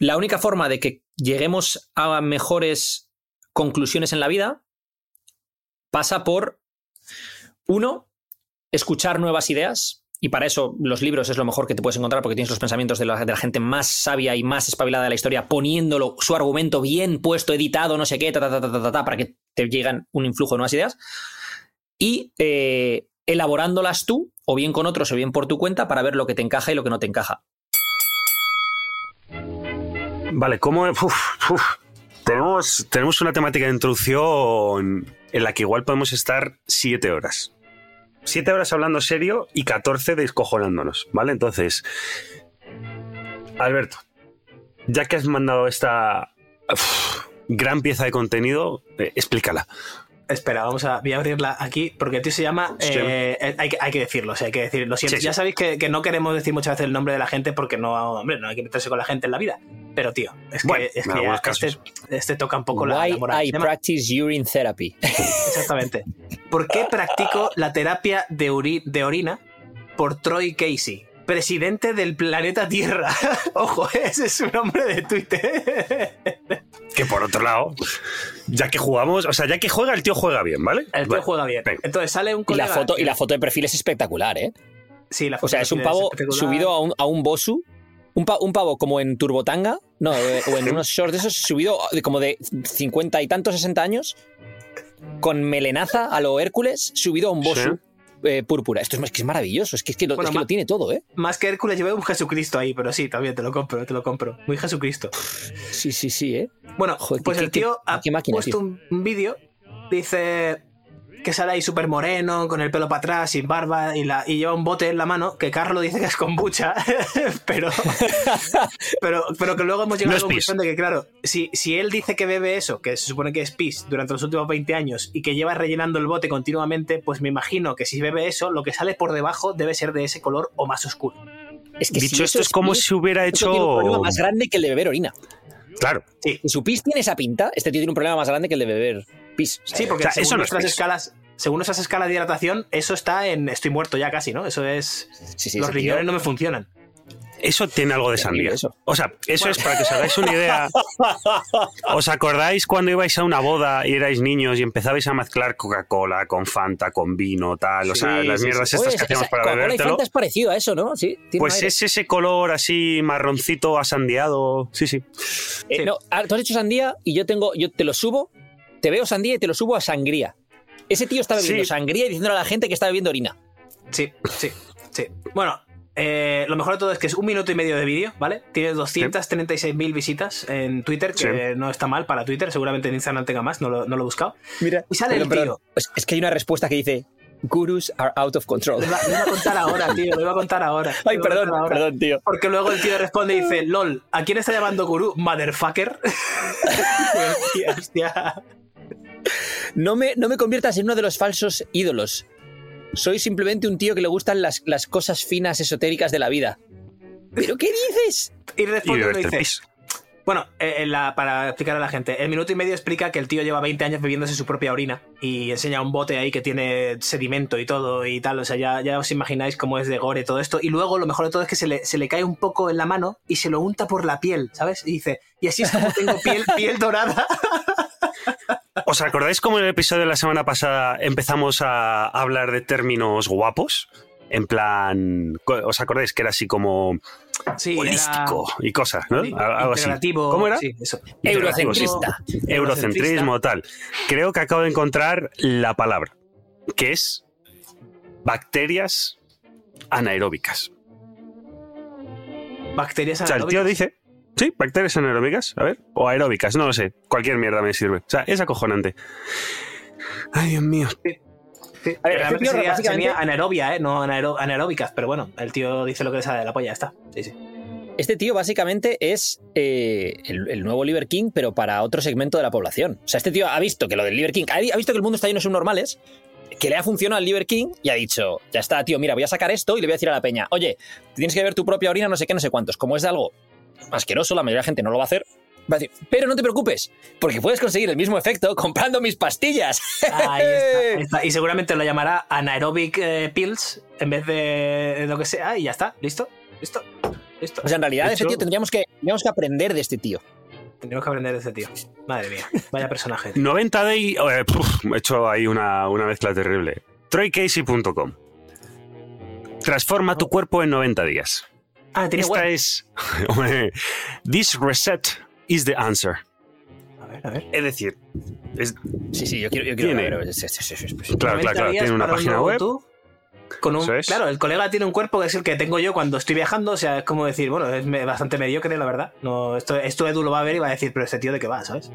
la única forma de que lleguemos a mejores conclusiones en la vida pasa por, uno, escuchar nuevas ideas. Y para eso los libros es lo mejor que te puedes encontrar porque tienes los pensamientos de la, gente más sabia y más espabilada de la historia poniéndolo, su argumento bien puesto, editado, no sé qué, para que te lleguen un influjo de nuevas ideas. Y eh, elaborándolas tú, o bien con otros, o bien por tu cuenta, para ver lo que te encaja y lo que no te encaja. Vale, ¿cómo? uf. Tenemos, tenemos una temática de introducción en la que igual podemos estar siete horas. Siete horas hablando serio y 14 descojonándonos, ¿vale? Entonces, Alberto, ya que has mandado esta gran pieza de contenido, eh, explícala. Espera, vamos a, voy a abrirla aquí porque el tío se llama. Eh, eh, hay, que, hay que decirlo, o sea, hay que decirlo. Lo siento, Sí, sí. ya sabéis que, que no queremos decir muchas veces el nombre de la gente porque no, hombre, no hay que meterse con la gente en la vida. Pero, tío, es que, Bueno, es que ya este, este toca un poco la, Why la moral. I practice urine therapy. Exactamente. ¿Por qué practico la terapia de, uri- de orina por Troy Casey? Presidente del planeta Tierra. Ojo, ese es su nombre de Twitter. Que por otro lado, ya que jugamos, o sea, ya que juega, el tío juega bien, ¿vale? El tío juega bien. venga. Entonces sale un Y la, colega. foto, y la foto de perfil es espectacular, ¿eh? Sí, la O foto sea, es un pavo subido a un, a un bosu. Un, pa- un pavo como en Turbotanga, no, eh, o en unos shorts de esos, subido de como de 50 y tantos, 60 años, con melenaza a lo Hércules, subido a un bosu eh, púrpura. Esto es, es que es maravilloso, es que, es que, lo, Bueno, es que lo tiene todo, ¿eh? Más que Hércules lleva un Jesucristo ahí, pero sí, también te lo compro, te lo compro. Muy Jesucristo. Sí, sí, sí, ¿eh? Bueno, Joder, pues qué- el tío qué- ha qué máquina, puesto tío. un vídeo, dice que sale ahí súper moreno, con el pelo para atrás, sin barba, y, la, y lleva un bote en la mano, que Carlos dice que es kombucha, pero, pero, pero que luego hemos llegado No a la conclusión de que, claro, si, si él dice que bebe eso, que se supone que es pis, durante los últimos 20 años, y que lleva rellenando el bote continuamente, pues me imagino que si bebe eso, lo que sale por debajo debe ser de ese color o más oscuro. Es que Dicho si esto, es como pis, si hubiera tiene un hecho. problema más grande que el de beber orina. Claro, Sí, Si su pis tiene esa pinta, este tío tiene un problema más grande que el de beber pis. Sí, porque O sea, según eso no es nuestras pis. escalas, según nuestras escalas de hidratación, eso está en estoy muerto ya casi, ¿no? Eso es. Sí, sí, los tío- riñones no me funcionan. eso tiene algo de eso. O sea, eso es para que os hagáis una idea. ¿Os acordáis cuando ibais a una boda y erais niños y empezabais a mezclar Coca-Cola con Fanta, con vino, tal? O sea, Sí, las sí, mierdas sí. estas Oye, que hacíamos para bebértelo. Fanta es parecido a eso, ¿no? Sí. Pues aire. es ese color así marroncito asandiado. Sí, sí. Eh, Sí. no, ah, tú has hecho sandía y yo tengo, yo te lo subo, te veo sandía y te lo subo a sangría. Ese tío está bebiendo Sí. sangría y diciéndole a la gente que está bebiendo orina. Sí, sí, sí. Bueno, eh, lo mejor de todo es que es un minuto y medio de vídeo, ¿vale? Tiene 236.000 visitas en Twitter, que no está mal para Twitter. Seguramente en Instagram tenga más, no lo, no lo he buscado. Mira. Y sale el tío. Es, es que hay una respuesta que dice: Gurus are out of control. Lo iba, lo iba a contar ahora, tío, lo iba a contar ahora. Ay, perdón, ahora. perdón, tío. Porque luego el tío responde y dice, LOL, ¿a quién está llamando gurú? Motherfucker. hostia, hostia. No me, no me conviertas en uno de los falsos ídolos. Soy simplemente un tío que le gustan las, las cosas finas esotéricas de la vida. ¿Pero qué dices? Y responde y beberte el dice, pis. Bueno, eh, la- para explicar a la gente, el minuto y medio explica que el tío lleva 20 años bebiéndose su propia orina y enseña un bote ahí que tiene sedimento y todo y tal. O sea, ya, ya os imagináis cómo es de gore todo esto. Y luego lo mejor de todo es que se le, se le cae un poco en la mano y se lo unta por la piel, ¿sabes? Y dice, y así es como tengo piel, piel dorada. ¿Os acordáis cómo en el episodio de la semana pasada empezamos a hablar de términos guapos? En plan, ¿os acordáis que era así como Sí, holístico era- y cosas, ¿no? Algo así. ¿Cómo era? sí, eso. Eurocentrista. Eurocentrismo, tal. Creo que acabo de encontrar la palabra, que es bacterias anaeróbicas. Bacterias O sea, el tío anaeróbicas. dice, sí, bacterias anaeróbicas, a ver, o aeróbicas, no lo sé, cualquier mierda me sirve. O sea, es acojonante. Ay, Dios mío. Sí, A ver, realmente tío sería, básicamente- sería anaerobia, ¿eh? No anaero- anaeróbicas, pero bueno, el tío dice lo que le sale de la polla, ya está. Sí, sí. Este tío básicamente es eh, el, el nuevo Liver King, pero para otro segmento de la población. O sea, este tío ha visto que lo del Liver King, ha, ha visto que el mundo está lleno de subnormales, que le ha funcionado al Liver King y ha dicho, ya está, tío, mira, voy a sacar esto y le voy a decir a la peña, oye, tienes que ver tu propia orina, no sé qué, no sé cuántos. Como es de algo asqueroso, la mayoría de la gente no lo va a hacer. Va a decir, pero no te preocupes, porque puedes conseguir el mismo efecto comprando mis pastillas. Ahí está, ahí está. Y seguramente lo llamará anaerobic eh, pills en vez de lo que sea y ya está. ¿Listo? ¿Listo? Listo. O sea, en realidad, De ese tío tendríamos que, tendríamos que aprender de este tío. Tenemos que aprender de ese tío. Madre mía, vaya personaje. tío. 90 Day. eh, puf, he hecho ahí una, una mezcla terrible. TroyCasey.com. Transforma tu cuerpo en 90 días. Ah, tiene Esta web. es. This reset is the answer. A ver, a ver. Es decir, es- Sí, sí, yo quiero, yo quiero Tiene. ver. claro, 90 claro, claro. Tiene una un página web. tú, con un, es. Claro, el colega tiene un cuerpo que es el que tengo yo cuando estoy viajando. O sea, es como decir, bueno, es bastante mediocre, la verdad. No, esto, esto Edu lo va a ver y va a decir, pero este tío de qué va, ¿sabes?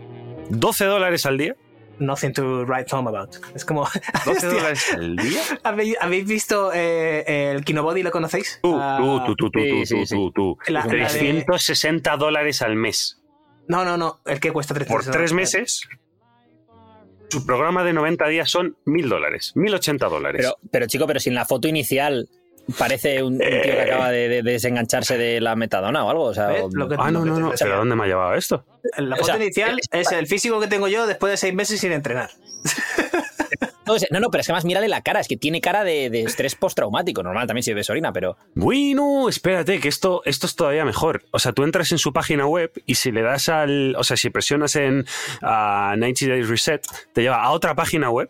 12 dólares al día. Nothing to write home about. Es como. 12 Hostia, dólares al día. ¿Habéis, habéis visto eh, el Kinobody? ¿Lo conocéis? Tú, Ah, tú, tú, tú, tú, sí, tú, sí, tú, sí. tú, tú. La- la de- 360 dólares al mes. No, no, no. El que cuesta 300 Por tres meses, su programa de 90 días son 1000 dólares, 1080 dólares. Pero, pero chico, pero si en la foto inicial parece un, un tío que acaba de, de desengancharse de la metadona o algo. O sea, ¿Ves? o- Lo que- ah, no, lo que no, te no. ¿Pero dónde me ha llevado esto? La O foto sea, inicial es el físico que tengo yo después de seis meses sin entrenar. no, no, no, pero es que más mírale la cara, es que tiene cara de, de estrés postraumático. Normal también si bebes orina, pero. Bueno, espérate, que esto, esto es todavía mejor. O sea, tú entras en su página web y si le das al. O sea, si presionas en ah, 90 Days Reset, te lleva a otra página web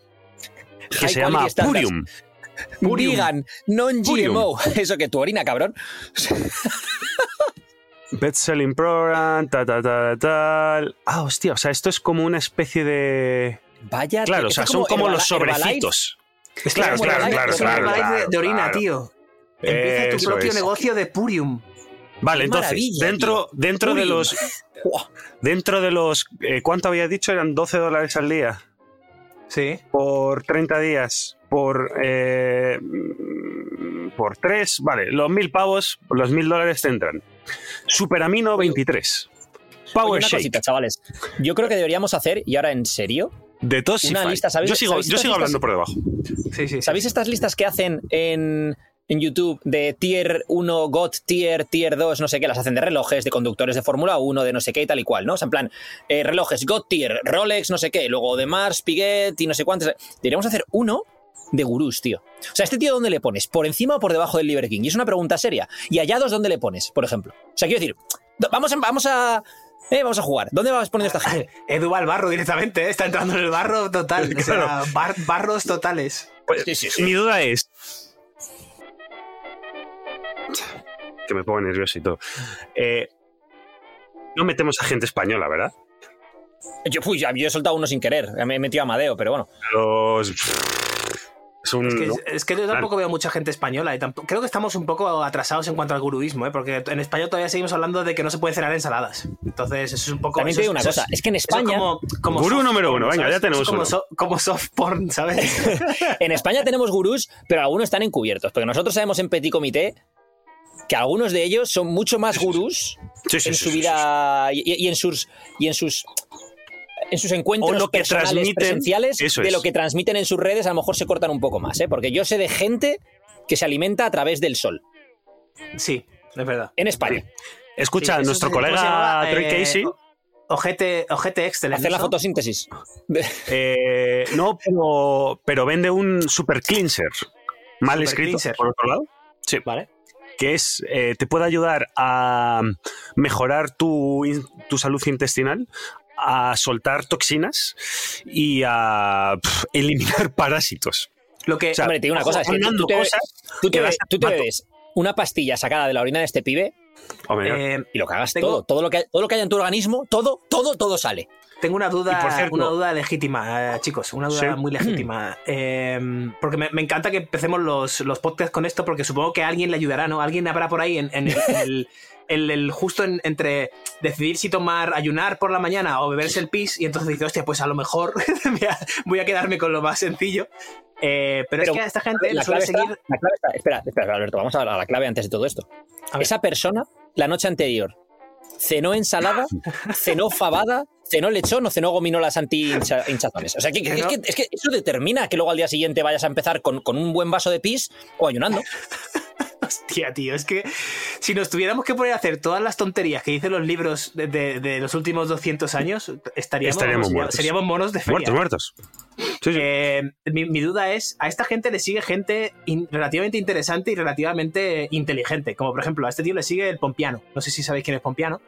que High se llama standards. Vegan, non-GMO. Eso que tu orina, cabrón. Best Selling Program, ta, ta, ta, tal. Ah, hostia, o sea, esto es como una especie de. Vaya. Claro, o sea, son como los sobrecitos. Es Claro, claro, claro, claro, de, orina, claro. tío. Empieza tu propio es. negocio de Purium. Vale, entonces, maravilla, dentro, dentro de los. Dentro de los. eh, ¿Cuánto había dicho? Eran 12 dólares al día. Sí. Por 30 días. Por. eh, por 3. Vale, los 1000 pavos, los 1000 dólares te entran. Superamino 23. Oye, Power una Shake. cosita, chavales. Yo creo que deberíamos hacer, y ahora en serio, Detoxify. una lista, ¿sabéis- yo sigo, sabéis yo sigo hablando por debajo. Sí, sí. ¿Sabéis estas listas que hacen en, en YouTube de tier 1, GOT, tier, tier 2, no sé qué? Las hacen de relojes, de conductores de Fórmula 1, de no sé qué y tal y cual, ¿no? O sea, en plan, eh, relojes GOT tier, Rolex, no sé qué, luego de Mars, Piguet y no sé cuántos. Deberíamos hacer uno de gurús, tío. O sea, ¿este tío dónde le pones? ¿Por encima o por debajo del Liver King? Y es una pregunta seria. ¿Y hallados dónde le pones, por ejemplo? O sea, quiero decir, vamos a... Vamos a eh, vamos a jugar. ¿Dónde vas poniendo esta gente? Edu va al barro directamente, ¿eh? está entrando en el barro total. O sea, Claro. bar- barros totales. Pues, Sí, sí, sí. Mi duda es. Que me pongo nervioso y todo. Eh, no metemos a gente española, ¿verdad? Yo, uy, yo he soltado uno sin querer. Me he metido a Amadeo, pero bueno. Los. Es un. Es que, ¿no? es que yo tampoco veo mucha gente española y tampoco, creo que estamos un poco atrasados en cuanto al guruismo, ¿eh? porque en España todavía seguimos hablando de que no se puede cenar ensaladas. Entonces, eso es un poco. También te digo es- una eso cosa. Es que en España, como, como Gurú soft número porn, uno, venga, ya tenemos Es como, uno. so- como soft porn, ¿sabes? en España tenemos gurús, pero algunos están encubiertos. Porque nosotros sabemos en Petit Comité que algunos de ellos son mucho más gurús Sí, sí, en sí, su sí, vida y, y en sus y en sus en sus encuentros lo que personales transmiten, presenciales eso de es. lo que transmiten en sus redes a lo mejor se cortan un poco más, ¿eh? porque yo sé de gente que se alimenta a través del sol Sí, es verdad. en España. sí. Escucha, Sí, nuestro se- ¿cómo se colega llamaba? Troy Eh, Casey. Ojete, ojete Excellent. Hacer la ¿no? fotosíntesis. eh, no, pero, pero vende un super cleanser. Mal Super escrito, cleanser. por otro lado. Sí. Vale. que es eh, te puede ayudar a mejorar tu, tu salud intestinal, a soltar toxinas y a eliminar parásitos. Lo que. O sea, Hombre, te digo una cosa, es que tú, te, cosas tú te que ves- las tú te mato. bebes una pastilla sacada de la orina de este pibe eh, y lo cagas Tengo- todo. Todo lo, que, todo lo que haya en tu organismo, todo, todo, todo sale. Tengo una duda, Y por cierto- una duda legítima, eh, chicos, una duda Sí. muy legítima. Eh, porque me, me encanta que empecemos los, los podcasts con esto, porque supongo que a alguien le ayudará, ¿no? Alguien habrá por ahí en, en el, en el- el- justo en- entre decidir si tomar, ayunar por la mañana o beberse el pis, y entonces dice, hostia, pues a lo mejor voy, a, voy a quedarme con lo más sencillo. Eh, pero, Pero es que a esta gente La le suele clave, está, seguir. la clave está- Espera, espera, Alberto, vamos a a la clave antes de todo esto. Esa persona, la noche anterior, cenó ensalada, cenó fabada, cenó lechón o cenó gominolas anti-hinchazones. O sea, que, que- es, que, es que eso determina que luego al día siguiente vayas a empezar con, con un buen vaso de pis o ayunando. Hostia, tío, es que si nos tuviéramos que poner a hacer todas las tonterías que dicen los libros de, de- de los últimos 200 años, estaríamos, Estaríamos muertos. seríamos monos de feria. Muertos, muertos. Sí, sí. Eh, mi, mi duda es, a esta gente le sigue gente in- relativamente interesante y relativamente inteligente, como por ejemplo a este tío le sigue el Pompiano. No sé si sabéis quién es Pompiano.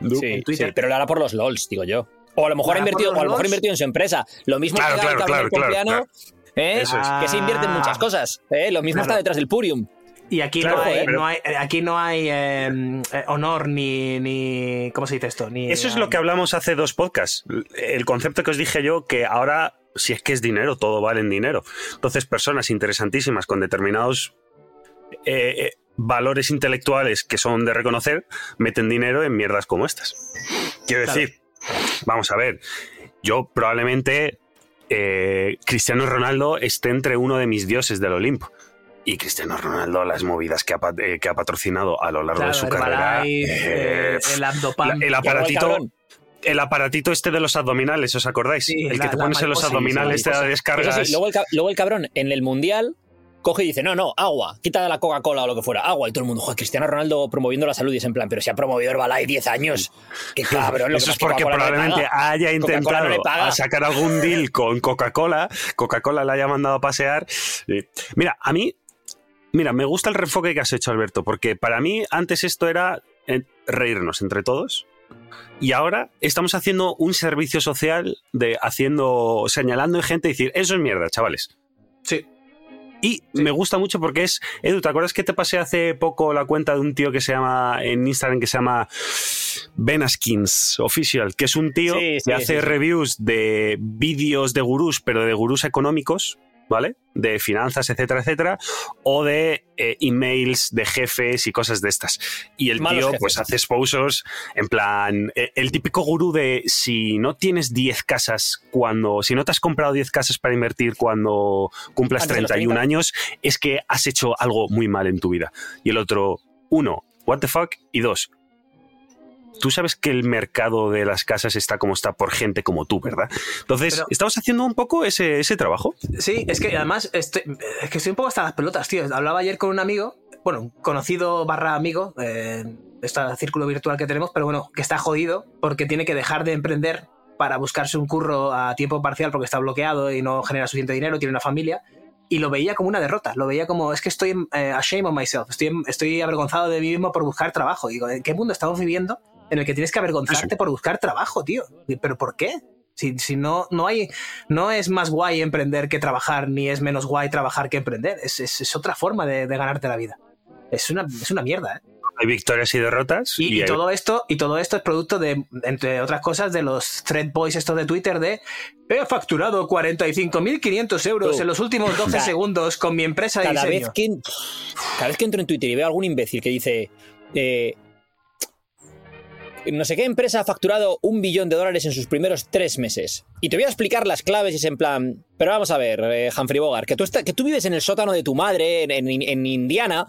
Sí, en Twitter. sí, pero lo hará por los LOLs, digo yo. O a lo mejor ¿Lo ha invertido, o a lo mejor ha invertido en su empresa. Lo mismo Claro, que claro, claro, Pompiano, ¿eh? Eso es. que se invierte en muchas Ah. cosas. ¿eh? Lo mismo Claro. está detrás del Purium. Y aquí Claro, no hay, pero- no hay- eh, aquí no hay eh, eh, honor ni, ni. ¿Cómo se dice esto? Ni, Eso es lo que hablamos hace dos podcasts. El concepto que os dije yo, que ahora, si es que es dinero, todo vale en dinero. Entonces, personas interesantísimas con determinados eh, eh, valores intelectuales que son de reconocer, meten dinero en mierdas como estas. Quiero Claro. decir, vamos a ver, yo probablemente eh, Cristiano Ronaldo esté entre uno de mis dioses del Olimpo. Y Cristiano Ronaldo, las movidas que ha, eh, que ha patrocinado a lo largo claro, de su carrera. Eh, eh, el Abdopam. la- el el aparatito, el aparatito este de los abdominales, ¿os acordáis? Sí, el la- que te pones en los abdominales, te da descargas. Sí, luego, el, luego el cabrón en el Mundial coge y dice, no, no, agua, quita de la Coca-Cola o lo que fuera, agua. Y todo el mundo, joder, Cristiano Ronaldo promoviendo la salud y es en plan, pero si ha promovido Herbalife 10 años. Qué cabrón. lo Eso es porque no probablemente haya intentado no sacar algún deal con Coca-Cola, Coca-Cola la haya mandado a pasear. Mira, a mí, mira, me gusta el reenfoque que has hecho, Alberto, porque para mí antes esto era eh, reírnos entre todos. Y ahora estamos haciendo un servicio social de haciendo, señalando gente y decir, eso es mierda, chavales. Sí. Y me gusta mucho porque es. Edu, ¿te acuerdas que te pasé hace poco la cuenta de un tío que se llama. en Instagram que se llama. Benaskins Official, que es un tío Sí, que hace reviews de vídeos de gurús, pero de gurús económicos, ¿vale? De finanzas, etcétera, etcétera, o de eh, emails de jefes y cosas de estas. Y el Malos tío, jefes. pues hace exposures en plan. eh, el típico gurú de si no tienes 10 casas cuando. si no te has comprado 10 casas para invertir cuando cumplas Antes de los 31 30. años, es que has hecho algo muy mal en tu vida. Y el otro, uno, what the fuck, y dos, tú sabes que el mercado de las casas está como está por gente como tú, ¿verdad? Entonces, Pero- estamos haciendo un poco ese, ese trabajo. Sí, es que además estoy, es que estoy un poco hasta las pelotas, tío. Hablaba ayer con un amigo, bueno, un conocido barra amigo, eh, este círculo virtual que tenemos, pero bueno, que está jodido porque tiene que dejar de emprender para buscarse un curro a tiempo parcial porque está bloqueado y no genera suficiente dinero, tiene una familia. Y lo veía como una derrota, lo veía como, es que estoy eh, ashamed of myself, estoy, estoy avergonzado de mí mismo por buscar trabajo. Digo, ¿en qué mundo estamos viviendo en el que tienes que avergonzarte por buscar trabajo, tío? ¿Pero por qué? Si, si no, no hay, no es más guay emprender que trabajar, ni es menos guay trabajar que emprender. Es, es- es otra forma de, de ganarte la vida. Es una, es una mierda, ¿eh? Hay victorias y derrotas. Y, y hay- todo esto, y todo esto es producto de, entre otras cosas, de los thread boys estos de Twitter de he facturado 45.500 euros en los últimos 12 Cada- segundos con mi empresa de Cada diseño. vez, que, cada vez que entro en Twitter y veo a algún imbécil que dice. eh, no sé qué empresa ha facturado un billón de dólares en sus primeros tres meses. Y te voy a explicar las claves y es en plan. Pero vamos a ver, eh, Humphrey Bogart, que tú, está- que tú vives en el sótano de tu madre, en, en- en Indiana,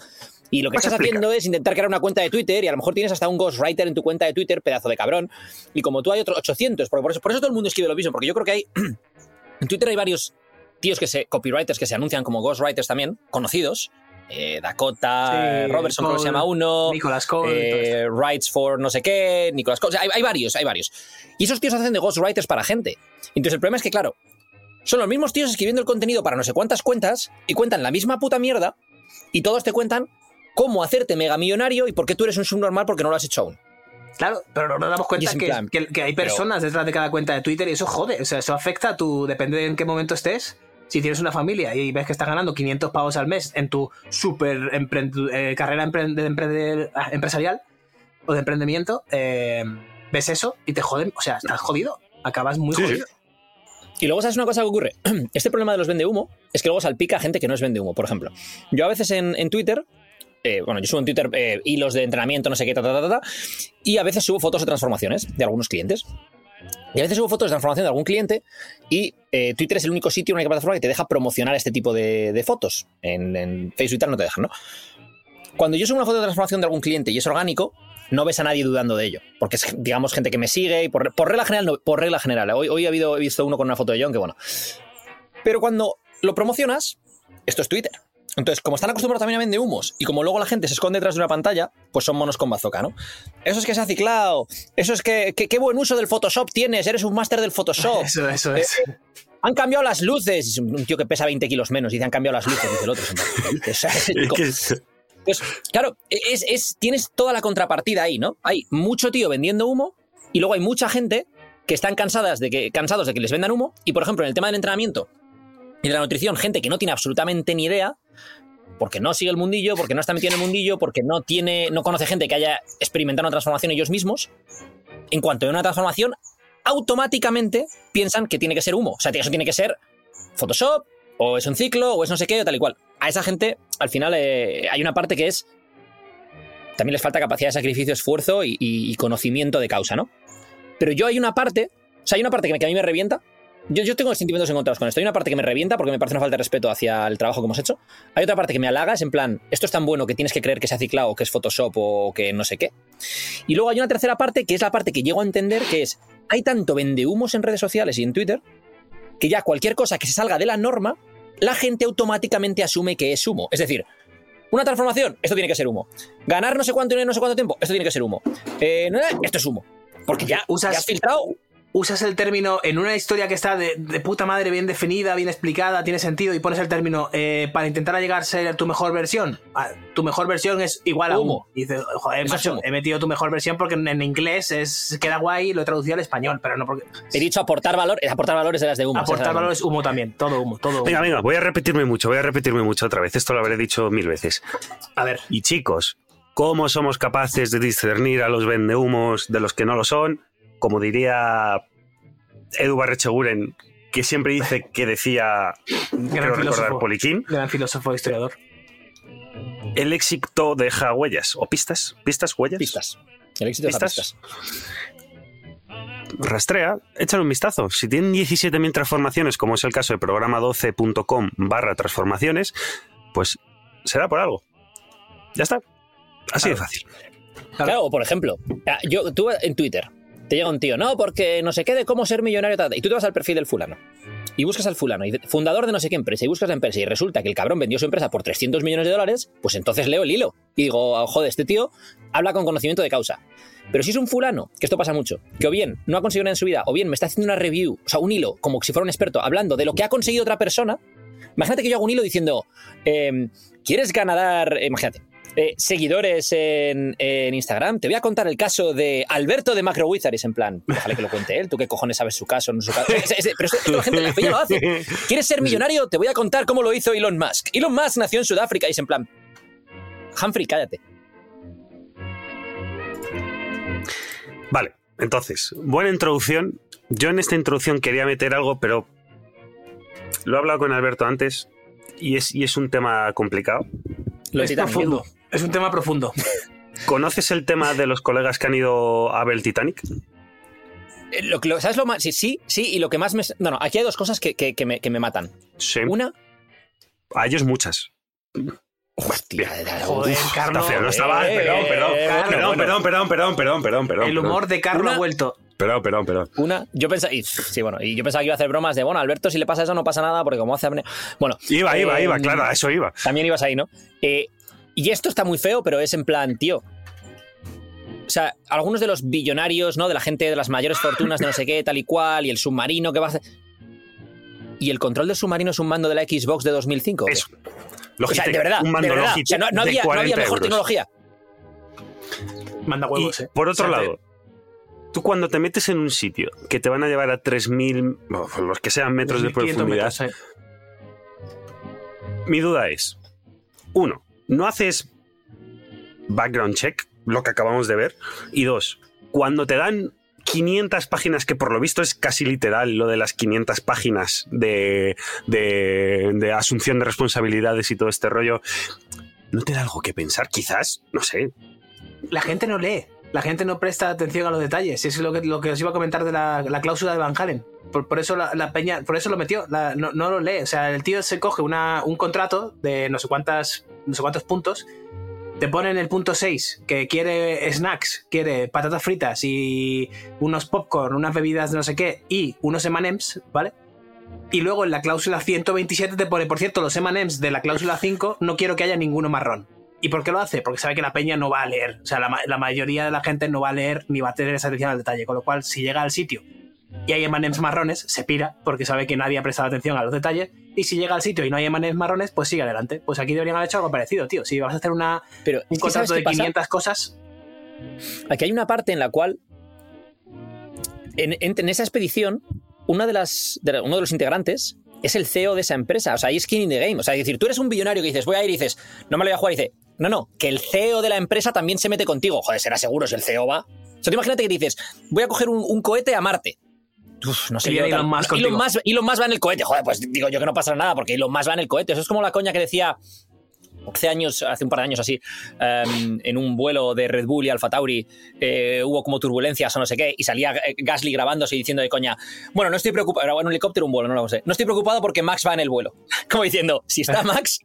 y lo que estás haciendo es intentar crear una cuenta de Twitter y a lo mejor tienes hasta un ghostwriter en tu cuenta de Twitter, pedazo de cabrón. Y como tú hay otros 800, porque por eso, por eso todo el mundo escribe lo mismo, porque yo creo que hay. en Twitter hay varios tíos que se. copywriters que se anuncian como ghostwriters también, conocidos. Eh, Dakota, Sí, Robertson, creo que se Cole, llama uno. Nicolas Cole. Eh, Rights for no sé qué, Nicolas Cole. O sea, hay, hay varios, hay varios. Y esos tíos hacen de ghostwriters para gente. Entonces el problema es que, claro, son los mismos tíos escribiendo el contenido para no sé cuántas cuentas y cuentan la misma puta mierda y todos te cuentan cómo hacerte mega millonario y por qué tú eres un subnormal porque no lo has hecho aún. Claro, pero no nos damos cuenta que, plan, que- que hay pero- personas detrás de cada cuenta de Twitter y eso jode. O sea, eso afecta a tu. Depende de en qué momento estés. Si tienes una familia y ves que estás ganando 500 pavos al mes en tu super empre- eh, carrera ah, empresarial o de emprendimiento, eh, ves eso y te joden. O sea, estás jodido. Acabas muy Sí, sí. jodido. Y luego, ¿sabes una cosa que ocurre? Este problema de los vende humo es que luego salpica a gente que no es vende humo. Por ejemplo, yo a veces en, en Twitter, eh, bueno, yo subo en Twitter eh, hilos de entrenamiento, no sé qué, ta, ta, ta, ta, ta, y a veces subo fotos de transformaciones de algunos clientes. Y a veces subo fotos de transformación de algún cliente y eh, Twitter es el único sitio, la única plataforma que te deja promocionar este tipo de, fotos. En, Facebook y tal no te dejan, ¿no? Cuando yo subo una foto de transformación de algún cliente y es orgánico, no ves a nadie dudando de ello. Porque es, digamos, gente que me sigue y por, por regla general, no, por regla general. Hoy, hoy ha habido, he visto uno con una foto de John que bueno. Pero cuando lo promocionas, esto es Twitter. Entonces, como están acostumbrados también a vender humos y como luego la gente se esconde detrás de una pantalla, pues son monos con bazooka, ¿no? Eso es que se ha ciclado, eso es que, qué buen uso del Photoshop tienes, eres un máster del Photoshop. Eso, eso es. Han cambiado las luces. Es un tío que pesa 20 kilos menos y dice han cambiado las luces, dice el otro. Pues claro, es, es- tienes toda la contrapartida ahí, ¿no? Hay mucho tío vendiendo humo y luego hay mucha gente que están cansadas de que, cansados de que les vendan humo. Y por ejemplo, en el tema del entrenamiento y de la nutrición, gente que no tiene absolutamente ni idea, porque no sigue el mundillo, porque no está metido en el mundillo, porque no tiene, no conoce gente que haya experimentado una transformación ellos mismos. En cuanto a una transformación, automáticamente piensan que tiene que ser humo. O sea, eso tiene que ser Photoshop, o es un ciclo, o es no sé qué, o tal y cual. A esa gente, al final, eh, hay una parte que es. También les falta capacidad de sacrificio, esfuerzo y, conocimiento de causa, ¿no? Pero yo hay una parte. O sea, hay una parte que a mí me revienta. Yo, yo tengo sentimientos encontrados con esto. Hay una parte que me revienta porque me parece una falta de respeto hacia el trabajo que hemos hecho. Hay otra parte que me halaga, es en plan, esto es tan bueno que tienes que creer que se ha ciclado, que es Photoshop o que no sé qué. Y luego hay una tercera parte que es la parte que llego a entender, que es, hay tanto vendehumos en redes sociales y en Twitter, que ya cualquier cosa que se salga de la norma, la gente automáticamente asume que es humo. Es decir, una transformación, esto tiene que ser humo. Ganar no sé cuánto no sé cuánto tiempo, esto tiene que ser humo. Eh, esto es humo. Porque ya, Usas- ya has filtrado. Usas el término en una historia que está de, de puta madre, bien definida, bien explicada, tiene sentido, y pones el término eh, para intentar llegar a ser tu mejor versión. Ah, tu mejor versión es igual a Humo. humo. Y dices, joder, Eso es macho, humo. he metido tu mejor versión porque en, en inglés es, queda guay y lo he traducido al español, pero no porque. He dicho aportar valor, es aportar valores de las de humo. Aportar valor es humo también, todo humo, todo humo. Venga, venga, voy a repetirme mucho, voy a repetirme mucho otra vez. Esto lo habré dicho mil veces. A ver, Y chicos, ¿cómo somos capaces de discernir a los vendehumos de los que no lo son? Como diría Edu Barrecheguren, que siempre dice que decía, recordar, filósofo. Poliquín, gran filósofo historiador. el éxito deja huellas, o pistas, pistas, huellas. Pistas. El éxito de las ¿Pistas? pistas. Rastrea, échale un vistazo. Si tienen 17.000 transformaciones, como es el caso de programa12.com barra transformaciones, pues será por algo. Ya está. Así de fácil. Claro, o por ejemplo, ah, yo, tú en Twitter te llega un tío, no, porque no sé qué de cómo ser millonario, tal, y tú te vas al perfil del fulano. Y buscas al fulano, y fundador de no sé qué empresa, y buscas la empresa, y resulta que el cabrón vendió su empresa por 300 millones de dólares, pues entonces leo el hilo. Y digo, "Ah, joder, este tío habla con conocimiento de causa. Pero si es un fulano, que esto pasa mucho, que o bien no ha conseguido nada en su vida, o bien me está haciendo una review, o sea, un hilo, como si fuera un experto, hablando de lo que ha conseguido otra persona, imagínate que yo hago un hilo diciendo, em, ¿quieres ganar, eh, imagínate, eh, seguidores en, en Instagram? Te voy a contar el caso de Alberto de Macro Wizards, en plan, ojalá que lo cuente él, tú qué cojones sabes su caso, no su caso. Es- es- pero esto, esto la gente la peña lo hace. ¿Quieres ser millonario? Te voy a contar cómo lo hizo Elon Musk. Elon Musk nació en Sudáfrica y es en plan, Humphrey, cállate. Vale, entonces, buena introducción. Yo en esta introducción quería meter algo, pero lo he hablado con Alberto antes y es, y es un tema complicado. Lo de es profundo. Es un tema profundo. ¿Conoces el tema de los colegas que han ido a ver el Titanic? Eh, Lo, que- lo- ¿Sabes lo más? Sí, sí, sí, y lo que más me... No, no, aquí hay dos cosas que, que- que me, que me matan. Sí. Una... A ellos muchas. Hostia, Joder, Uf, Carlos. está feo, no estaba. eh, perdón, perdón, eh, perdón, perdón, bueno. perdón, perdón, perdón, perdón, perdón, perdón, El humor de Carlos Una- ha vuelto. Perdón, perdón, perdón. Una, yo pensaba, y, sí, bueno, y yo pensaba que iba a hacer bromas de, bueno, Alberto, si le pasa eso no pasa nada, porque como hace apnea- Bueno, Iba, iba, eh, iba, claro, a eso iba. También ibas ahí, ¿no? Y esto está muy feo, pero es en plan, tío. O sea, algunos de los billonarios, ¿no? De la gente de las mayores fortunas de no sé qué, tal y cual, y el submarino que va a hacer. ¿Y el control del submarino es un mando de la Xbox de 2005? o qué? Eso. O sea, de verdad, un mando de verdad. O sea, no, no de había, no había 40 mejor euros. tecnología. Manda Y huevos, eh. por otro O sea, te- lado, tú cuando te metes en un sitio que te van a llevar a 3.000, o los que sean metros de 1500 profundidad, metros, eh. mi duda es, uno, ¿no haces background check, lo que acabamos de ver? Y dos, cuando te dan 500 páginas, que por lo visto es casi literal lo de las 500 páginas de, de, asunción de responsabilidades y todo este rollo, ¿no te da algo que pensar? Quizás, no sé. La gente no lee. La gente no presta atención a los detalles. Es lo que, lo que os iba a comentar de la, la cláusula de Van Halen. Por, eso la, peña, por eso lo metió. No, lo lee. O sea, el tío se coge un contrato de no sé cuántas, no sé cuántos puntos. Te pone en el punto 6 que quiere snacks, quiere patatas fritas y unos popcorn, unas bebidas de no sé qué y unos M&M's, ¿vale? Y luego en la cláusula 127 te pone, por cierto, los M&M's de la cláusula 5 no quiero que haya ninguno marrón. ¿Y por qué lo hace? Porque sabe que la peña no va a leer. O sea, la mayoría de la gente no va a leer ni va a tener esa atención al detalle. Con lo cual, si llega al sitio y hay M&M's marrones, se pira porque sabe que nadie ha prestado atención a los detalles. Y si llega al sitio y no hay M&M's marrones, pues sigue adelante. Pues aquí deberían haber hecho algo parecido, tío. Si vas a hacer una, Pero, un es que ¿sabes contrato de pasa? 500 cosas, Aquí hay una parte en la cual, en, en- en esa expedición, una de las, de la- uno de los integrantes es el CEO de esa empresa. O sea, es skin in the game. O sea, es decir, tú eres un billonario que dices, voy a ir y dices, no me lo voy a jugar. Y dice, no, no, que el CEO de la empresa también se mete contigo. Joder, será seguro si el CEO va. O sea, tú imagínate que dices, voy a coger un, un cohete a Marte. Uf, no sé Y yo. Elon Musk Elon. Musk- Elon Musk va en el cohete. Joder, pues digo yo que no pasará nada porque Elon Musk va en el cohete. Eso es como la coña que decía hace años, hace un par de años así, em, en un vuelo de Red Bull y Alfa Tauri, eh, hubo como turbulencias o no sé qué, y salía Gasly grabándose y diciendo de coña, bueno, no estoy preocupado, era en un helicóptero un vuelo, no lo sé, no estoy preocupado porque Max va en el vuelo. Como diciendo, si está Max,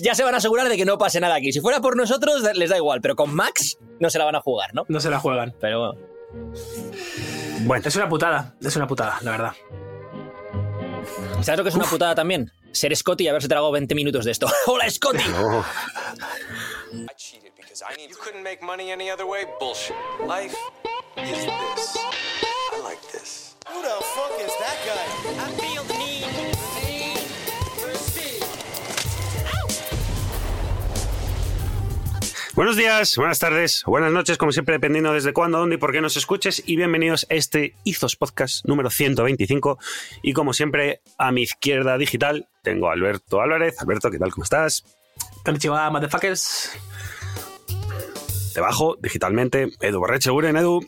ya se van a asegurar de que no pase nada aquí. Si fuera por nosotros, les da igual, pero con Max no se la van a jugar, ¿no? no se la juegan. Pero bueno. Bueno, Es una putada, es una putada, la verdad. ¿Sabes lo que es una putada también? Ser Scotty y haberse tragado 20 minutos de esto. ¡Hola, Scotty! oh, I cheated because I need. You couldn't make money any other way? Bullshit. Life is this. I like this. Who the fuck is that guy? I feel Buenos días, buenas tardes, buenas noches, como siempre, dependiendo desde cuándo, dónde y por qué nos escuches. Y bienvenidos a este Izos Podcast número 125. Y como siempre, a mi izquierda digital tengo a Alberto Álvarez. Alberto, ¿qué tal? ¿Cómo estás? Konnichiwa, motherfuckers. Debajo, digitalmente, Edu Borrecheguren, Edu.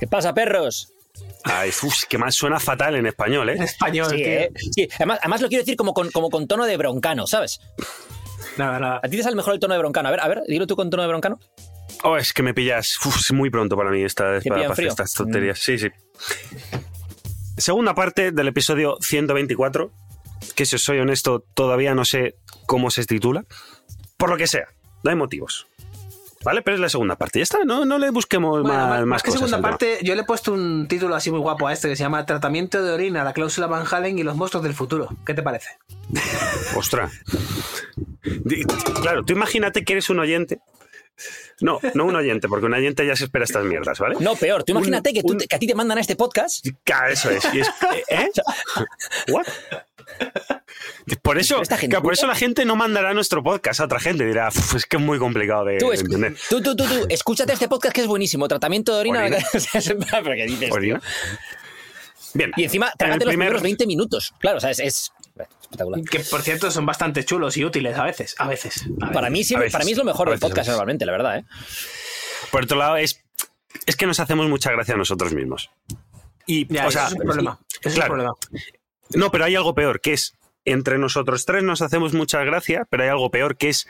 ¿Qué pasa, perros? Ay, uf, que más suena fatal en español, En ¿eh? español, Sí, tío. ¿eh? Sí, Además, además lo quiero decir como con, como con tono de broncano, ¿sabes? Nada, nada. ¿A ti te sale mejor el tono de broncano? A ver, a ver, dilo tú con tono de broncano. Oh, es que me pillas uf, es muy pronto para mí esta, ¿Te para, para hacer estas tonterías. Sí, sí. Segunda parte del episodio 124, que si os soy honesto, todavía no sé cómo se titula. Por lo que sea, no hay motivos. ¿Vale? Pero es la segunda parte. Ya está, no, no le busquemos Bueno, más, más, más que cosas segunda parte, yo le he puesto un título así muy guapo a este que se llama Tratamiento de orina, la cláusula Van Halen y los monstruos del futuro. ¿Qué te parece? Ostras. Claro, tú imagínate que eres un oyente. No, no un oyente, porque un oyente ya se espera estas mierdas, ¿vale? No, peor. Tú Un- imagínate que, tú un- te- que a ti te mandan a este podcast. Claro, eso es. Y es- ¿Eh? ¿What? Por eso, Esta gente claro, por eso la gente no mandará nuestro podcast a otra gente. Dirá, "Uf, es que es muy complicado de, Tú, entender. tú, tú, tú, tú, escúchate este podcast que es buenísimo. Tratamiento de orina. Orina. ¿Pero qué dices? tío? ¿Orina? Bien. Y encima, En trágate los primer- primeros 20 minutos. Claro, o sea, es, es espectacular. Que por cierto son bastante chulos y útiles a veces. A veces. a Para veces. mí, veces. para mí es lo mejor del podcast normalmente, la verdad. ¿eh? Por otro lado, es, es que nos hacemos mucha gracia a nosotros mismos. Y, Ya, o eso sea, es un problema. Eso es claro. un problema. No, pero hay algo peor, que es entre nosotros tres nos hacemos mucha gracia, pero hay algo peor, que es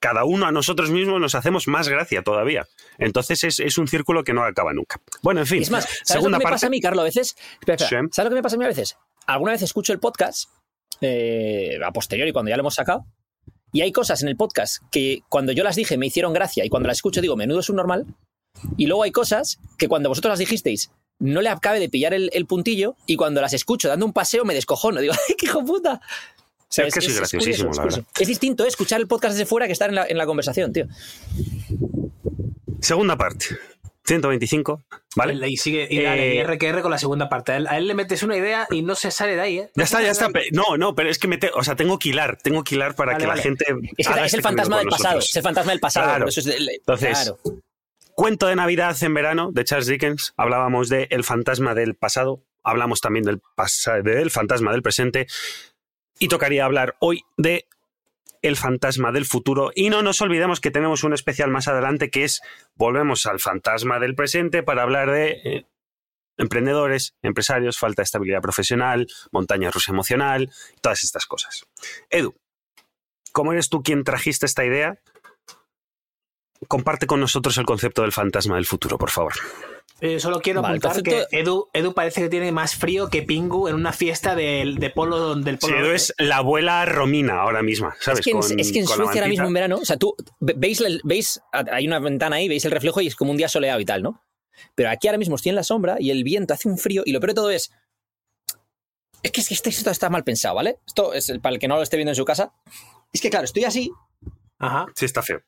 cada uno a nosotros mismos nos hacemos más gracia todavía. Entonces es, es un círculo que no acaba nunca. Bueno, en fin. Es más, ¿sabes segunda lo que me parte. pasa a mí, Carlos? A veces. Espera, espera, Sí. ¿Sabes lo que me pasa a mí a veces? Alguna vez escucho el podcast, eh, a posteriori, cuando ya lo hemos sacado, y hay cosas en el podcast que cuando yo las dije me hicieron gracia y cuando las escucho digo, menudo es un normal. Y luego hay cosas que cuando vosotros las dijisteis no le acabe de pillar el, el puntillo y cuando las escucho dando un paseo me descojono. Digo, ¡ay, qué hijo puta! O sea, Es que soy graciosísimo, curioso, la curioso. Es distinto ¿eh? escuchar el podcast desde fuera que estar en la, en la conversación, tío. Segunda parte. 125, ¿vale? Y sigue y dale, Eh, y R que R con la segunda parte. A él, a él le metes una idea y no se sale de ahí, ¿eh? Ya está, ya está. No, no, pero es que me te- o sea, tengo que hilar, tengo que hilar para Vale, que vale. la gente. Es, que haga es este el fantasma del pasado. nosotros. Es el fantasma del pasado. Claro. eso es Entonces, claro. Cuento de Navidad en verano de Charles Dickens. Hablábamos de El fantasma del pasado. Hablamos también del, fantasma del presente. Y tocaría hablar hoy de El fantasma del futuro. Y no nos olvidemos que tenemos un especial más adelante que es Volvemos al fantasma del presente para hablar de eh, emprendedores, empresarios, falta de estabilidad profesional, montaña rusa emocional, todas estas cosas. Edu, ¿cómo eres tú quien trajiste esta idea? Comparte con nosotros el concepto del fantasma del futuro, por favor. Eh, solo quiero Vale, apuntar concepto- que Edu, Edu parece que tiene más frío que Pingu en una fiesta del, de polo, del Sí, polo. Edu es la abuela Romina ahora misma, ¿sabes? Es que, en, Con- es que en Suecia ahora mismo en verano, o sea, tú ve- veis, veis, hay una ventana ahí, veis el reflejo y es como un día soleado y tal, ¿no? Pero aquí ahora mismo estoy en la sombra y el viento hace un frío y lo peor de todo es, es que, es que este- esto está mal pensado, ¿vale? Esto es el- para el que no lo esté viendo en su casa. Es que, claro, estoy así Ajá, Sí, está feo.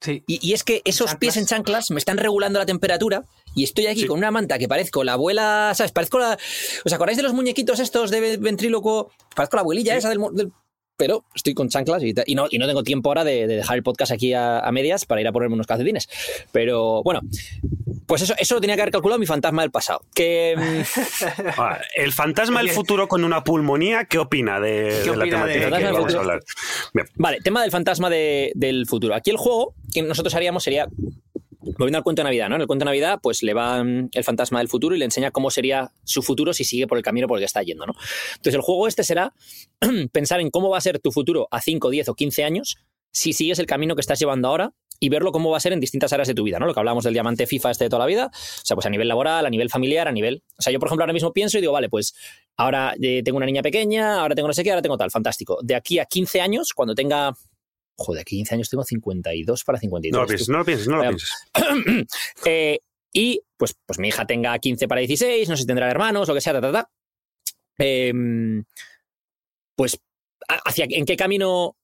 Sí. y, y es que esos Chanclas. pies en chanclas me están regulando la temperatura y estoy aquí Sí. con una manta que parezco la abuela, ¿sabes? Parezco la... ¿Os acordáis de los muñequitos estos de ventríloco? Parezco la abuelilla esa del- Pero estoy con chanclas y, no, y no tengo tiempo ahora de, de dejar el podcast aquí a, a medias para ir a ponerme unos calcetines. Pero bueno, pues eso, eso lo tenía que haber calculado mi fantasma del pasado. Que... mm, Ah, el fantasma del futuro con una pulmonía, ¿qué opina de, ¿Qué de la opina temática que del vamos a futuro? hablar? Bien. Vale, tema del fantasma de- del futuro. Aquí el juego que nosotros haríamos sería, volviendo al cuento de Navidad, ¿no? En el cuento de Navidad, pues le va mm, el fantasma del futuro y le enseña cómo sería su futuro si sigue por el camino por el que está yendo, ¿no? Entonces el juego este será pensar en cómo va a ser tu futuro a 5, 10 o 15 años si sigues el camino que estás llevando ahora y verlo cómo va a ser en distintas áreas de tu vida, ¿no? Lo que hablábamos del diamante FIFA este de toda la vida, o sea, pues a nivel laboral, a nivel familiar, a nivel... O sea, yo, por ejemplo, ahora mismo pienso y digo, vale, pues ahora eh, tengo una niña pequeña, ahora tengo no sé qué, ahora tengo tal, fantástico. De aquí a 15 años, cuando tenga... Joder, aquí 15 años tengo 52 para 53. No lo pienses, no lo pienses, no lo Vaya. pienses. Eh, y pues, pues mi hija tenga 15 para 16, no sé si tendrá hermanos, lo que sea, ta, ta, ta. Em, pues, hacia, ¿en qué camino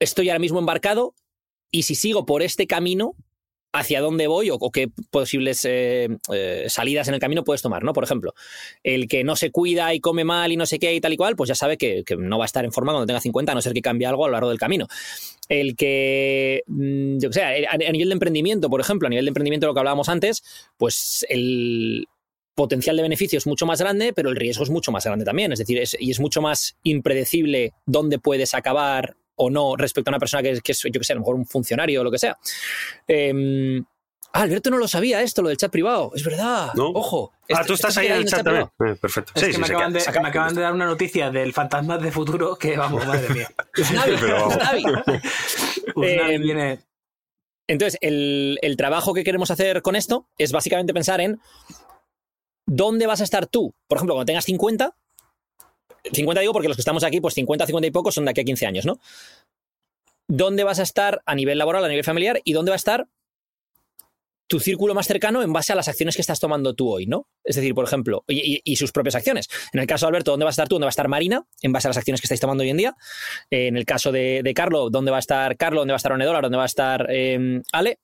estoy ahora mismo embarcado? Y si sigo por este camino, ¿hacia dónde voy? O, qué posibles eh, eh, salidas en el camino puedes tomar, ¿no? Por ejemplo, el que no se cuida y come mal y no sé qué y tal y cual, pues ya sabe que, no va a estar en forma cuando tenga 50, a no ser que cambie algo a lo largo del camino el que, mm, yo que sé, a, nivel de emprendimiento, por ejemplo, a nivel de emprendimiento, lo que hablábamos antes, pues el potencial de beneficio es mucho más grande, pero el riesgo es mucho más grande también. Es decir, y es mucho más impredecible dónde puedes acabar o no respecto a una persona que, es- que es, yo que sé, a lo mejor un funcionario o lo que sea. Eh, ah, Alberto no lo sabía esto, lo del chat privado. Es verdad. No. Ojo. Ah, Esto- tú esto estás se ahí en el chat también. Eh, perfecto. Es Sí, que sí, me, acaban queda- de, se queda- me acaban de dar una noticia del fantasma de futuro que, vamos, madre mía. Usnavi. Usnavi Eh, viene... Entonces, el, el trabajo que queremos hacer con esto es básicamente pensar en dónde vas a estar tú. Por ejemplo, cuando tengas 50, 50 digo porque los que estamos aquí, pues 50, 50 y pocos son de aquí a 15 años, ¿no? ¿Dónde vas a estar a nivel laboral, a nivel familiar y dónde va a estar tu círculo más cercano en base a las acciones que estás tomando tú hoy, ¿no? Es decir, por ejemplo, y, sus propias acciones. En el caso de Alberto, ¿dónde va a estar tú? ¿Dónde va a estar Marina? En base a las acciones que estáis tomando hoy en día. Eh, en el caso de, de Carlo, ¿dónde va a estar Carlo? ¿Dónde va a estar Onedora? ¿Dónde va a estar eh, Ale?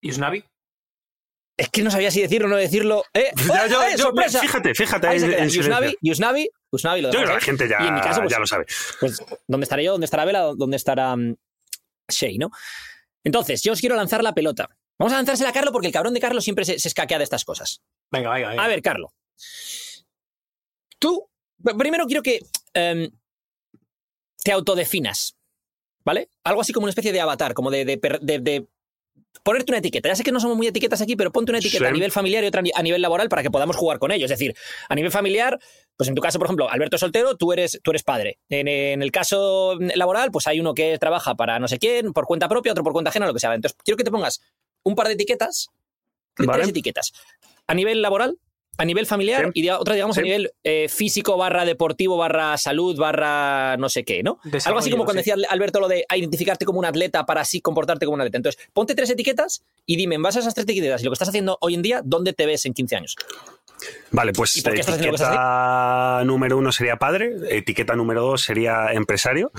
¿Y Usnavi? Es que no sabía si decirlo o no decirlo. ¡Eh! Ya, yo- ¡Oh, eh, yo- sorpresa! fíjate, fíjate Ahí en. Yusnavi, Yusnavi, Yusnavi, lo Yo creo que la gente ya, Y en mi caso, pues, ya lo sabe. Pues, ¿dónde estaré yo? ¿Dónde estará Vela? ¿Dónde estará mm, Shay, no? Entonces, yo os quiero lanzar la pelota. Vamos a lanzársela a Carlo porque el cabrón de Carlos siempre se, se escaquea de estas cosas. Venga, venga, venga. A ver, Carlo. Tú, pr- primero quiero que em, te autodefinas, ¿vale? Algo así como una especie de avatar, como de, de- de ponerte una etiqueta. Ya sé que no somos muy etiquetas aquí, pero ponte una etiqueta Sí. a nivel familiar y otra a ni- a nivel laboral para que podamos jugar con ello. Es decir, a nivel familiar, pues en tu caso, por ejemplo, Alberto es soltero, tú eres, tú eres padre. En, en el caso laboral, pues hay uno que trabaja para no sé quién, por cuenta propia, otro por cuenta ajena, lo que sea. Entonces, quiero que te pongas un par de etiquetas, de Vale. tres etiquetas. A nivel laboral, a nivel familiar Sí. y otra, digamos, a nivel eh, físico barra deportivo barra salud barra no sé qué, ¿no? Algo así como cuando sí. decía Alberto lo de identificarte como un atleta para así comportarte como un atleta. Entonces, ponte tres etiquetas y dime, en base a esas tres etiquetas y lo que estás haciendo hoy en día, ¿dónde te ves en 15 años? Vale, pues ¿Y por qué estás haciendo lo que etiqueta número uno sería padre, etiqueta número dos sería empresario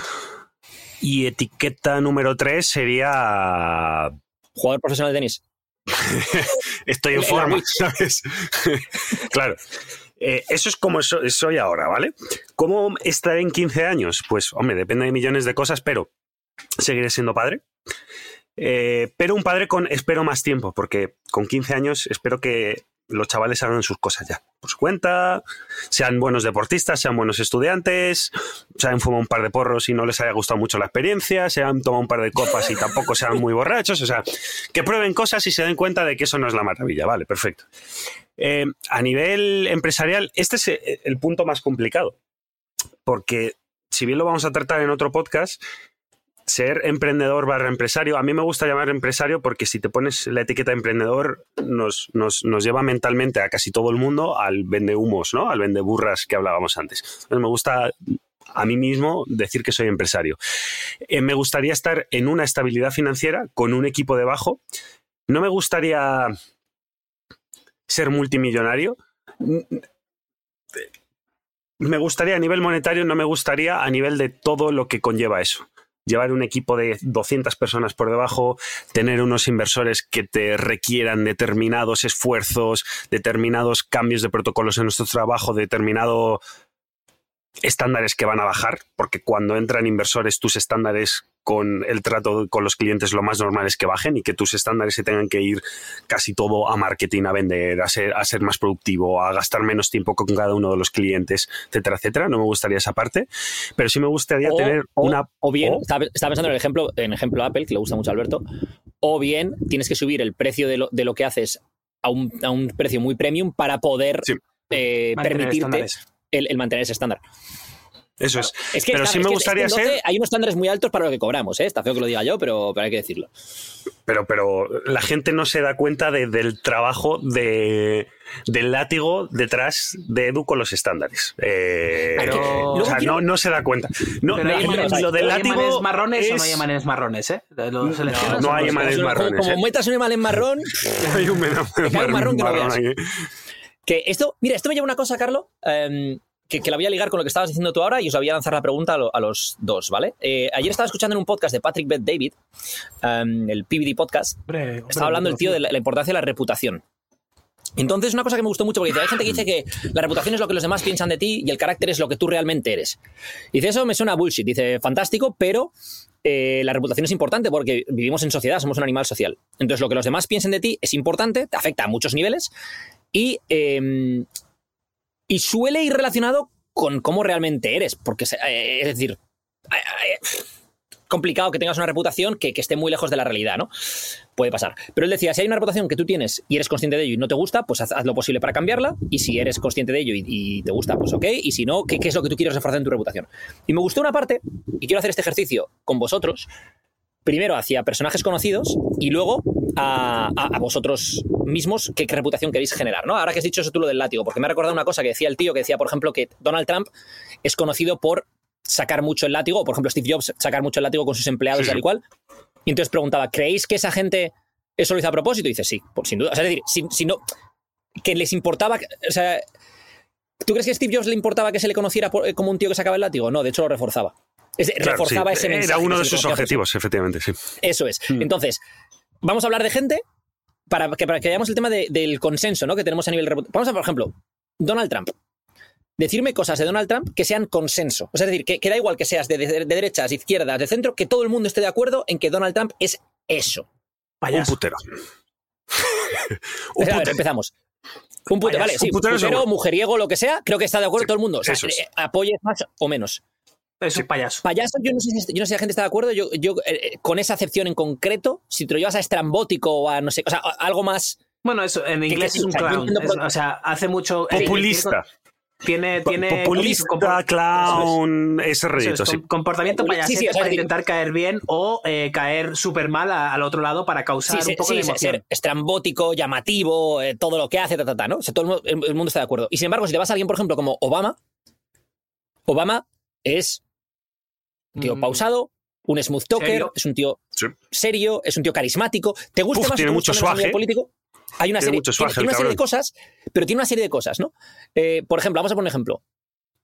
y etiqueta número tres sería Jugador profesional de tenis. estoy en forma. ¿sabes? claro. Eh, eso es como so- soy ahora, ¿vale? ¿Cómo estaré en 15 años? Pues, hombre, depende de millones de cosas, pero seguiré siendo padre. Eh, pero un padre con espero más tiempo, porque con 15 años espero que los chavales hagan sus cosas ya por su cuenta, sean buenos deportistas, sean buenos estudiantes, se hayan fumado un par de porros y no les haya gustado mucho la experiencia, se hayan tomado un par de copas y tampoco sean muy borrachos, o sea, que prueben cosas y se den cuenta de que eso no es la maravilla, vale, perfecto. Eh, a nivel empresarial, este es eh, el punto más complicado, porque si bien lo vamos a tratar en otro podcast, ser emprendedor barra empresario, a mí me gusta llamar empresario porque si te pones la etiqueta de emprendedor nos, nos, nos lleva mentalmente a casi todo el mundo al vende humos, ¿no? Al vende burras que hablábamos antes. Me gusta a mí mismo decir que soy empresario. Eh, me gustaría estar en una estabilidad financiera con un equipo debajo. No me gustaría ser multimillonario. me gustaría a nivel monetario, no me gustaría a nivel de todo lo que conlleva eso. Llevar un equipo de 200 personas por debajo, tener unos inversores que te requieran determinados esfuerzos, determinados cambios de protocolos en nuestro trabajo, determinado estándares que van a bajar, porque cuando entran inversores tus estándares con el trato con los clientes lo más normal es que bajen y que tus estándares se tengan que ir casi todo a marketing, a vender, a ser, a ser más productivo, a gastar menos tiempo con cada uno de los clientes, etcétera, etcétera. No me gustaría esa parte, pero sí me gustaría O- tener o- una... O bien, o- estaba, estaba pensando en el ejemplo, en ejemplo Apple, que le gusta mucho a Alberto, o bien tienes que subir el precio de lo, de lo que haces a un, a un precio muy premium para poder Sí. eh, permitirte el, el mantener ese estándar. Eso es. Es que, Pero claro, sí es me gustaría ser- 12 Hay unos estándares muy altos para lo que cobramos, ¿eh? Está feo que lo diga yo, pero, pero hay que decirlo. Pero, pero la gente no se da cuenta de- del trabajo de, del látigo detrás de Edu con los estándares. Eh, Pero- o sea, no, no se da cuenta. No, Pero hay emanes, lo del ¿hay emanes látigo marrones o no hay emanes marrones, ¿eh? ¿Lo seleccionas no hay emanes Como- marrones, Como, ¿eh? metas un email en marrón, Hay un un marrón que no veas. que esto, mira, esto me lleva a una cosa, Carlos, em, que, que la voy a ligar con lo que estabas diciendo tú ahora y os voy a lanzar la pregunta a, lo- a los dos, ¿vale? Eh, ayer estaba escuchando en un podcast de Patrick Bet David, em, el PBD podcast, Hombre, hombre, estaba hablando el tío de la, la importancia de la reputación. Entonces, una cosa que me gustó mucho, porque dice, hay gente que dice que la reputación es lo que los demás piensan de ti y el carácter es lo que tú realmente eres. Dice, eso me suena a bullshit. Dice, fantástico, pero eh, la reputación es importante porque vivimos en sociedad, somos un animal social. Entonces, lo que los demás piensen de ti es importante, te afecta a muchos niveles y, eh, y suele ir relacionado con cómo realmente eres. Porque, eh, es decir, eh, eh, complicado que tengas una reputación que, que esté muy lejos de la realidad, ¿no? Puede pasar. Pero él decía, si hay una reputación que tú tienes y eres consciente de ello y no te gusta, pues haz, lo posible para cambiarla. Y si eres consciente de ello y, y te gusta, pues ok. Y si no, ¿qué, qué es lo que tú quieres reforzar en tu reputación? Y me gustó una parte, y quiero hacer este ejercicio con vosotros, primero hacia personajes conocidos y luego a, a- a vosotros mismos qué, qué reputación queréis generar, ¿no? Ahora que has dicho eso tú lo del látigo, porque me ha recordado una cosa que decía el tío, que decía, por ejemplo, que Donald Trump es conocido por sacar mucho el látigo, o por ejemplo Steve Jobs sacar mucho el látigo con sus empleados Sí, y tal y cual. Y entonces preguntaba, ¿creéis que esa gente eso lo hizo a propósito? Y dice, sí, por, sin duda. O sea, es decir, si, si no, que les importaba, o sea, ¿tú crees que a Steve Jobs le importaba que se le conociera eh, como un tío que sacaba el látigo? No, de hecho lo reforzaba. Es Claro, reforzaba sí. ese mensaje. Era uno de sus objetivos, efectivamente, sí. Eso es. Hmm. Entonces, vamos a hablar de gente para que, para que veamos el tema de- del consenso ¿no? que tenemos a nivel... Vamos a, por ejemplo, Donald Trump. Decirme cosas de Donald Trump que sean consenso. O sea, es decir, que, que da igual que seas de, de- de derechas, izquierdas, de centro, que todo el mundo esté de acuerdo en que Donald Trump es eso. Un putero. Un sea, a ver, putero. empezamos. Un putero, vale, sí, Un putero mujeriego, lo que sea, creo que está de acuerdo Sí, todo el mundo. O sea, eso es. eh, apoyes más o menos. Es un payaso. Payaso, yo no sé si, yo no sé si la gente está de acuerdo. Yo, yo eh, con esa acepción en concreto, si te lo llevas a estrambótico o a no sé, o sea, a- algo más. Bueno, eso en inglés que- es un clown. Es- o sea, hace mucho. eh, Populista. Tiene, tiene, Populista, clown, ese eso es, sí. com- comportamiento Sí, payasete sí, o sea, para es intentar caer bien o eh, caer súper mal a- al otro lado para causar Sí, un poco sí, de emoción. ser estrambótico, llamativo, eh, todo lo que hace, ta, ta, ta, ¿no? O sea, todo el, mu- el- el mundo está de acuerdo. Y sin embargo, si te vas a alguien, por ejemplo, como Obama, Obama es un tío Mm. pausado, un smooth talker, Serio. es un tío Sí. serio, es un tío carismático. ¿Te gusta Uf, más o mucho menos ¿eh? político? Hay una Tiene serie, mucho swag, tiene una serie de cosas, pero tiene una serie de cosas, ¿no? Eh, por ejemplo, vamos a poner un ejemplo.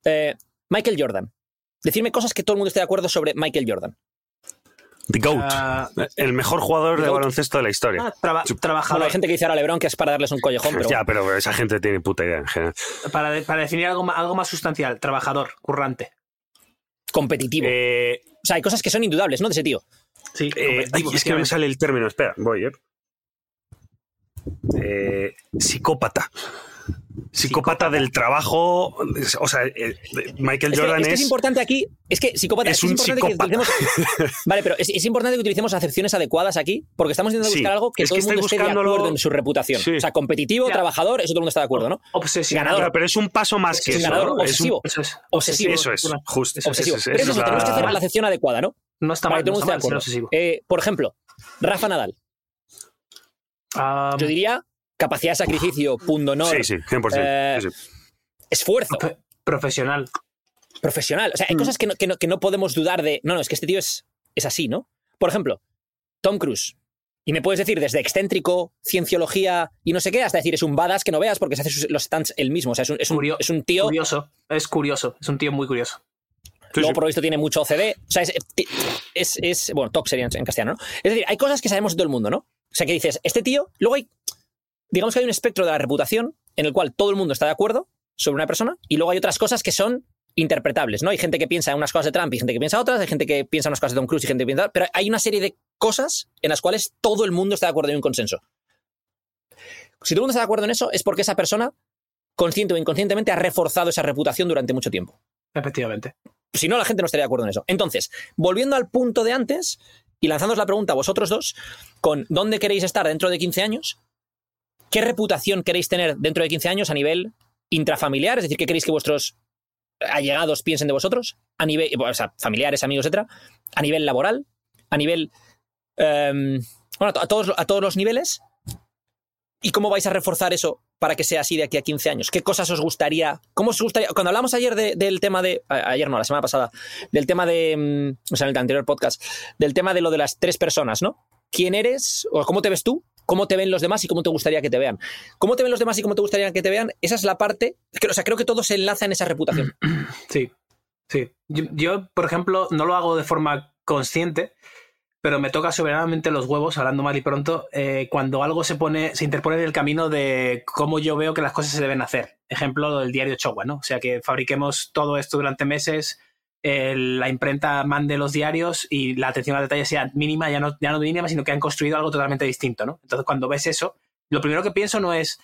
Eh, Michael Jordan. Decirme cosas que todo el mundo esté de acuerdo sobre Michael Jordan. The GOAT. Ah, el mejor jugador de baloncesto de la historia. ah, traba-. Bueno, trabajador. hay gente que dice ahora LeBron que es para darles un collejón, pero ya, pero esa gente tiene puta idea en general. para, de- para definir algo, algo más sustancial, trabajador, currante. Competitivo. Eh, o sea, hay cosas que son indudables, ¿no? De ese tío. Sí, eh, ay, es que no me sale el término, espera, voy, ¿eh? Eh, psicópata. Psicópata del trabajo. O sea, eh, Michael Es que, Jordan es que es importante aquí, es que psicópata, es es, que un importante que psicópata. utilicemos, vale, pero es, es importante que utilicemos acepciones adecuadas aquí, porque estamos intentando Sí, buscar algo que es todo que el mundo esté de acuerdo en su reputación. Sí. O sea, competitivo, Ya. trabajador, eso todo el mundo está de acuerdo, ¿no? Obsesionado. Ganador. Claro, pero es un paso más que eso. ganador ¿no? Es un- obsesivo. Eso es. Obsesivo. Eso es, justo. Eso Obsesivo. Pero tenemos que hacer la acepción adecuada, ¿no? No está mal, que todo el no mundo está mal obsesivo. Eh, por ejemplo, Rafa Nadal. Ah, Yo diría capacidad de sacrificio, punto honor, Sí, sí, 100%. Eh, sí, sí. esfuerzo, pro- profesional. profesional. O sea, hay Mm. cosas que no, que, no, que no podemos dudar de. No, no, es que este tío es, es así, ¿no? Por ejemplo, Tom Cruise. Y me puedes decir desde excéntrico, cienciología y no sé qué, hasta decir es un badass que no veas porque se hace sus- los stands él mismo. O sea, es un, es un- Curio- es un tío. Curioso, es curioso, es un tío muy curioso. Sí, luego, sí. por lo visto, tiene mucho OCD. O sea, es, es, es- bueno, TOC sería en, en castellano, ¿no? Es decir, hay cosas que sabemos de todo el mundo, ¿no? O sea, que dices, este tío, luego hay, digamos que hay un espectro de la reputación en el cual todo el mundo está de acuerdo sobre una persona y luego hay otras cosas que son interpretables, ¿no? Hay gente que piensa en unas cosas de Trump y gente que piensa otras, hay gente que piensa en unas cosas de Tom Cruise y gente que piensa pero hay una serie de cosas en las cuales todo el mundo está de acuerdo y hay un consenso. Si todo el mundo está de acuerdo en eso es porque esa persona, consciente o inconscientemente, ha reforzado esa reputación durante mucho tiempo. Efectivamente. Si no, la gente no estaría de acuerdo en eso. Entonces, volviendo al punto de antes y lanzándoos la pregunta a vosotros dos, con dónde queréis estar dentro de 15 años, ¿qué reputación queréis tener dentro de 15 años a nivel intrafamiliar? Es decir, ¿qué queréis que vuestros allegados piensen de vosotros? A nivel, o sea, familiares, amigos, etcétera. A nivel laboral, a nivel. em, bueno, a todos, a todos los niveles. ¿Y cómo vais a reforzar eso para que sea así de aquí a 15 años? ¿Qué cosas os gustaría? ¿Cómo os gustaría? Cuando hablamos ayer de- del tema de. Ayer no, la semana pasada. Del tema de. mm, O sea, en el anterior podcast. Del tema de lo de las tres personas, ¿no? ¿Quién eres? ¿O cómo te ves tú? ¿Cómo te ven los demás y cómo te gustaría que te vean? ¿Cómo te ven los demás y cómo te gustaría que te vean? Esa es la parte. que- O sea, creo que todo se enlaza en esa reputación. Sí, sí. Yo, por ejemplo, no lo hago de forma consciente, pero me toca soberanamente los huevos, hablando mal y pronto, eh, cuando algo se pone, se interpone en el camino de cómo yo veo que las cosas se deben hacer. Ejemplo del diario Showa, ¿no? O sea, que fabriquemos todo esto durante meses, eh, la imprenta mande los diarios y la atención al detalle sea mínima, ya no, ya no mínima, sino que han construido algo totalmente distinto, ¿no? Entonces, cuando ves eso, lo primero que pienso no es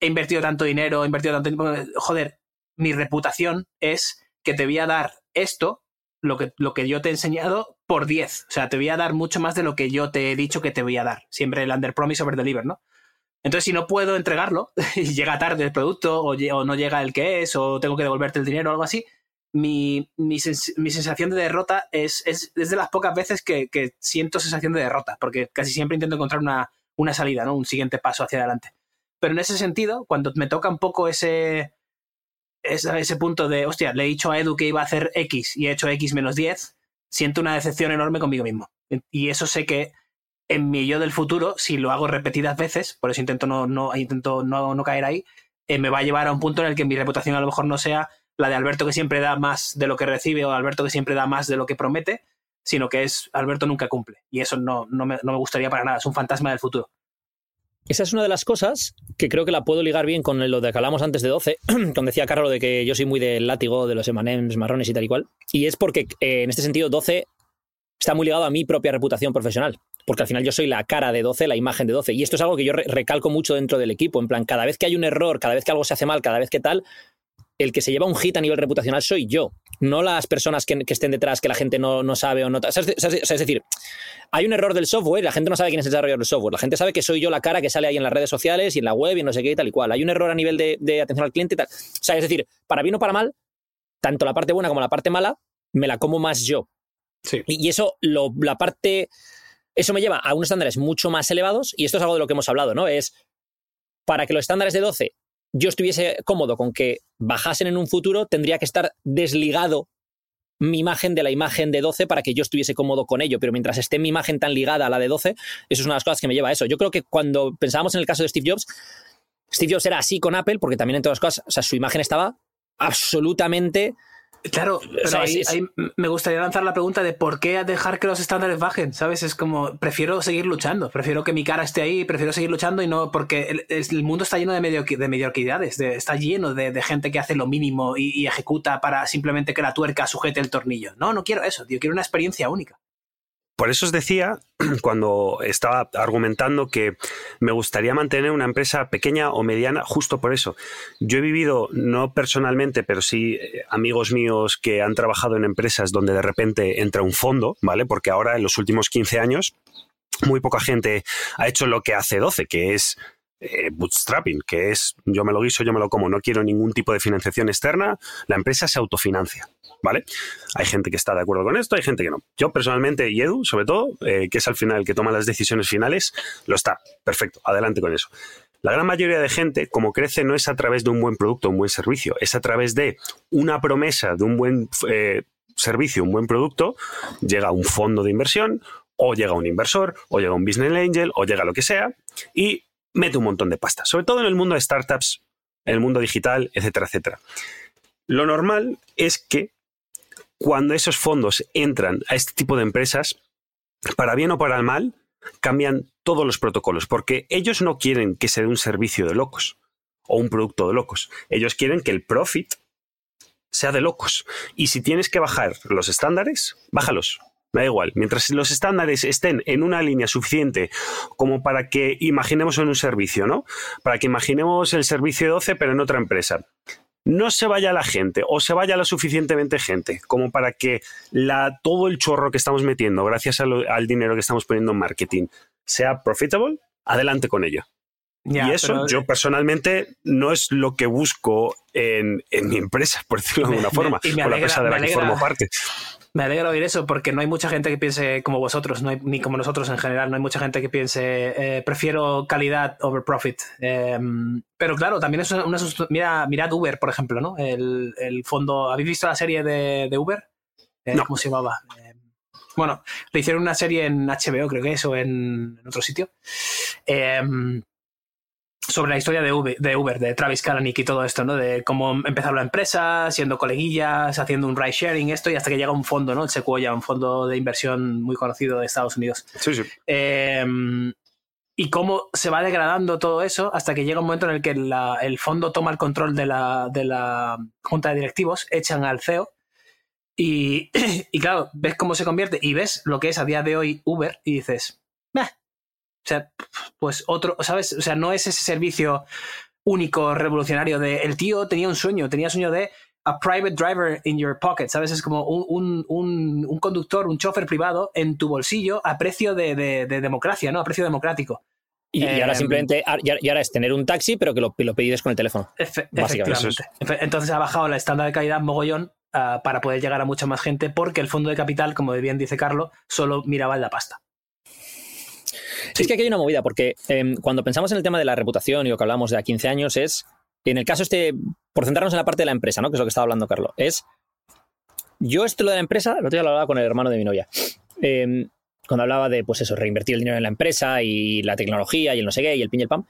he invertido tanto dinero, he invertido tanto tiempo. Joder, mi reputación es que te voy a dar esto, lo que, lo que yo te he enseñado, por 10. O sea, te voy a dar mucho más de lo que yo te he dicho que te voy a dar. Siempre el under promise over deliver, ¿no? Entonces, si no puedo entregarlo y llega tarde el producto o, o no llega el que es o tengo que devolverte el dinero o algo así, mi, mi, sens- mi sensación de derrota es, es, de las pocas veces que, que siento sensación de derrota, porque casi siempre intento encontrar una, una salida, ¿no? Un siguiente paso hacia adelante. Pero en ese sentido, cuando me toca un poco ese, ese, ese punto de, hostia, le he dicho a Edu que iba a hacer X y he hecho X menos 10, siento una decepción enorme conmigo mismo. Y eso sé que en mi yo del futuro, si lo hago repetidas veces, por eso intento no, no, intento no, no caer ahí, eh, me va a llevar a un punto en el que mi reputación a lo mejor no sea la de Alberto que siempre da más de lo que recibe o Alberto que siempre da más de lo que promete, sino que es Alberto nunca cumple. Y eso no, no, me, no me gustaría para nada, es un fantasma del futuro. Esa es una de las cosas que creo que la puedo ligar bien con lo de que hablamos antes de 12, cuando decía Carlos de que yo soy muy del látigo de los emanems marrones y tal y cual. Y es porque eh, en este sentido 12 está muy ligado a mi propia reputación profesional. Porque al final yo soy la cara de 12, la imagen de 12. Y esto es algo que yo re- recalco mucho dentro del equipo. En plan, cada vez que hay un error, cada vez que algo se hace mal, cada vez que tal, el que se lleva un hit a nivel reputacional soy yo. No las personas que, que estén detrás, que la gente no, no sabe o no. o sea, es, o sea, es decir, hay un error del software, la gente no sabe quién es el desarrollador del software. La gente sabe que soy yo la cara que sale ahí en las redes sociales y en la web y no sé qué y tal y cual. Hay un error a nivel de, de atención al cliente y tal. O sea, es decir, para bien o para mal, tanto la parte buena como la parte mala, me la como más yo. Sí. Y, y eso, lo, la parte. Eso me lleva a unos estándares mucho más elevados, y esto es algo de lo que hemos hablado, ¿no? Es para que los estándares de 12 yo estuviese cómodo con que bajasen en un futuro, tendría que estar desligado mi imagen de la imagen de 12 para que yo estuviese cómodo con ello. Pero mientras esté mi imagen tan ligada a la de 12, eso es una de las cosas que me lleva a eso. Yo creo que cuando pensábamos en el caso de Steve Jobs, Steve Jobs era así con Apple, porque también en todas las cosas, o sea, su imagen estaba absolutamente. Claro, pero sea, ahí, es- ahí me gustaría lanzar la pregunta de por qué dejar que los estándares bajen, ¿sabes? Es como, prefiero seguir luchando, prefiero que mi cara esté ahí, prefiero seguir luchando y no, porque el, mundo está lleno de, de mediocridades, de- está lleno de, de gente que hace lo mínimo y, y ejecuta para simplemente que la tuerca sujete el tornillo. No, no quiero eso, tío, quiero una experiencia única. Por eso os decía, cuando estaba argumentando que me gustaría mantener una empresa pequeña o mediana, justo por eso. Yo he vivido, no personalmente, pero sí eh, amigos míos que han trabajado en empresas donde de repente entra un fondo, ¿vale? Porque ahora en los últimos 15 años muy poca gente ha hecho lo que hace 12, que es eh, bootstrapping, que es yo me lo guiso, yo me lo como, no quiero ningún tipo de financiación externa, la empresa se autofinancia. ¿Vale? Hay gente que está de acuerdo con esto, hay gente que no. Yo personalmente, y Edu, sobre todo, eh, que es al final el que toma las decisiones finales, lo está. Perfecto, adelante con eso. La gran mayoría de gente, como crece, no es a través de un buen producto, un buen servicio, es a través de una promesa de un buen eh, servicio, un buen producto, llega un fondo de inversión o llega un inversor, o llega un business angel, o llega lo que sea, y mete un montón de pasta. Sobre todo en el mundo de startups, en el mundo digital, etcétera, etcétera. Lo normal es que cuando esos fondos entran a este tipo de empresas, para bien o para mal, cambian todos los protocolos, porque ellos no quieren que se dé un servicio de locos o un producto de locos. Ellos quieren que el profit sea de locos. Y si tienes que bajar los estándares, bájalos. Da igual. Mientras los estándares estén en una línea suficiente como para que imaginemos en un servicio, ¿no? Para que imaginemos el servicio de 12, pero en otra empresa. No se vaya la gente o se vaya lo suficientemente gente como para que la, todo el chorro que estamos metiendo gracias lo- al dinero que estamos poniendo en marketing sea profitable, adelante con ello. Ya, y eso pero- yo personalmente no es lo que busco en, en mi empresa, por decirlo de alguna forma, o la empresa de la que formo parte. Me alegra oír eso porque no hay mucha gente que piense como vosotros, no hay, ni como nosotros en general, no hay mucha gente que piense eh, prefiero calidad over profit. Eh, pero claro, también es una, una mira, mirad Uber, por ejemplo, ¿no? El, el fondo. ¿Habéis visto la serie de, de Uber? Eh, No. ¿Cómo se llamaba? Eh, bueno, le hicieron una serie en HBO, creo que es, o en, en otro sitio. Sobre la historia de Uber, de Uber, de Travis Kalanick y todo esto, ¿no? De cómo empezaron la empresa, siendo coleguillas, haciendo un ride sharing, esto, y hasta que llega un fondo, ¿no? El Sequoia, un fondo de inversión muy conocido de Estados Unidos. Sí, sí. Eh, y cómo se va degradando todo eso hasta que llega un momento en el que la- el fondo toma el control de la, de la junta de directivos, echan al CEO. Y, y claro, ves cómo se convierte y ves lo que es a día de hoy Uber y dices, sea, pues otro, ¿sabes? O sea, no es ese servicio único, revolucionario de el tío tenía un sueño, tenía sueño de a private driver in your pocket, ¿sabes? Es como un, un, un, un conductor, un chofer privado en tu bolsillo a precio de, de- de democracia, ¿no? A precio democrático. Y, y ahora Em, simplemente, y ahora- y ahora es tener un taxi, pero que lo, lo pides con el teléfono. Efe- Básicamente, efectivamente. Entonces ha bajado la estándar de calidad mogollón ah, para poder llegar a mucha más gente porque el fondo de capital, como bien dice Carlos, solo miraba en la pasta. Es que aquí hay una movida, porque em, cuando pensamos en el tema de la reputación y lo que hablamos de a 15 años es, en el caso este, por centrarnos en la parte de la empresa, ¿no? que es lo que estaba hablando Carlos, es, yo esto lo de la empresa, el otro día lo hablaba con el hermano de mi novia, em, cuando hablaba de, pues eso, reinvertir el dinero en la empresa y la tecnología y el no sé qué y el pin y el pam,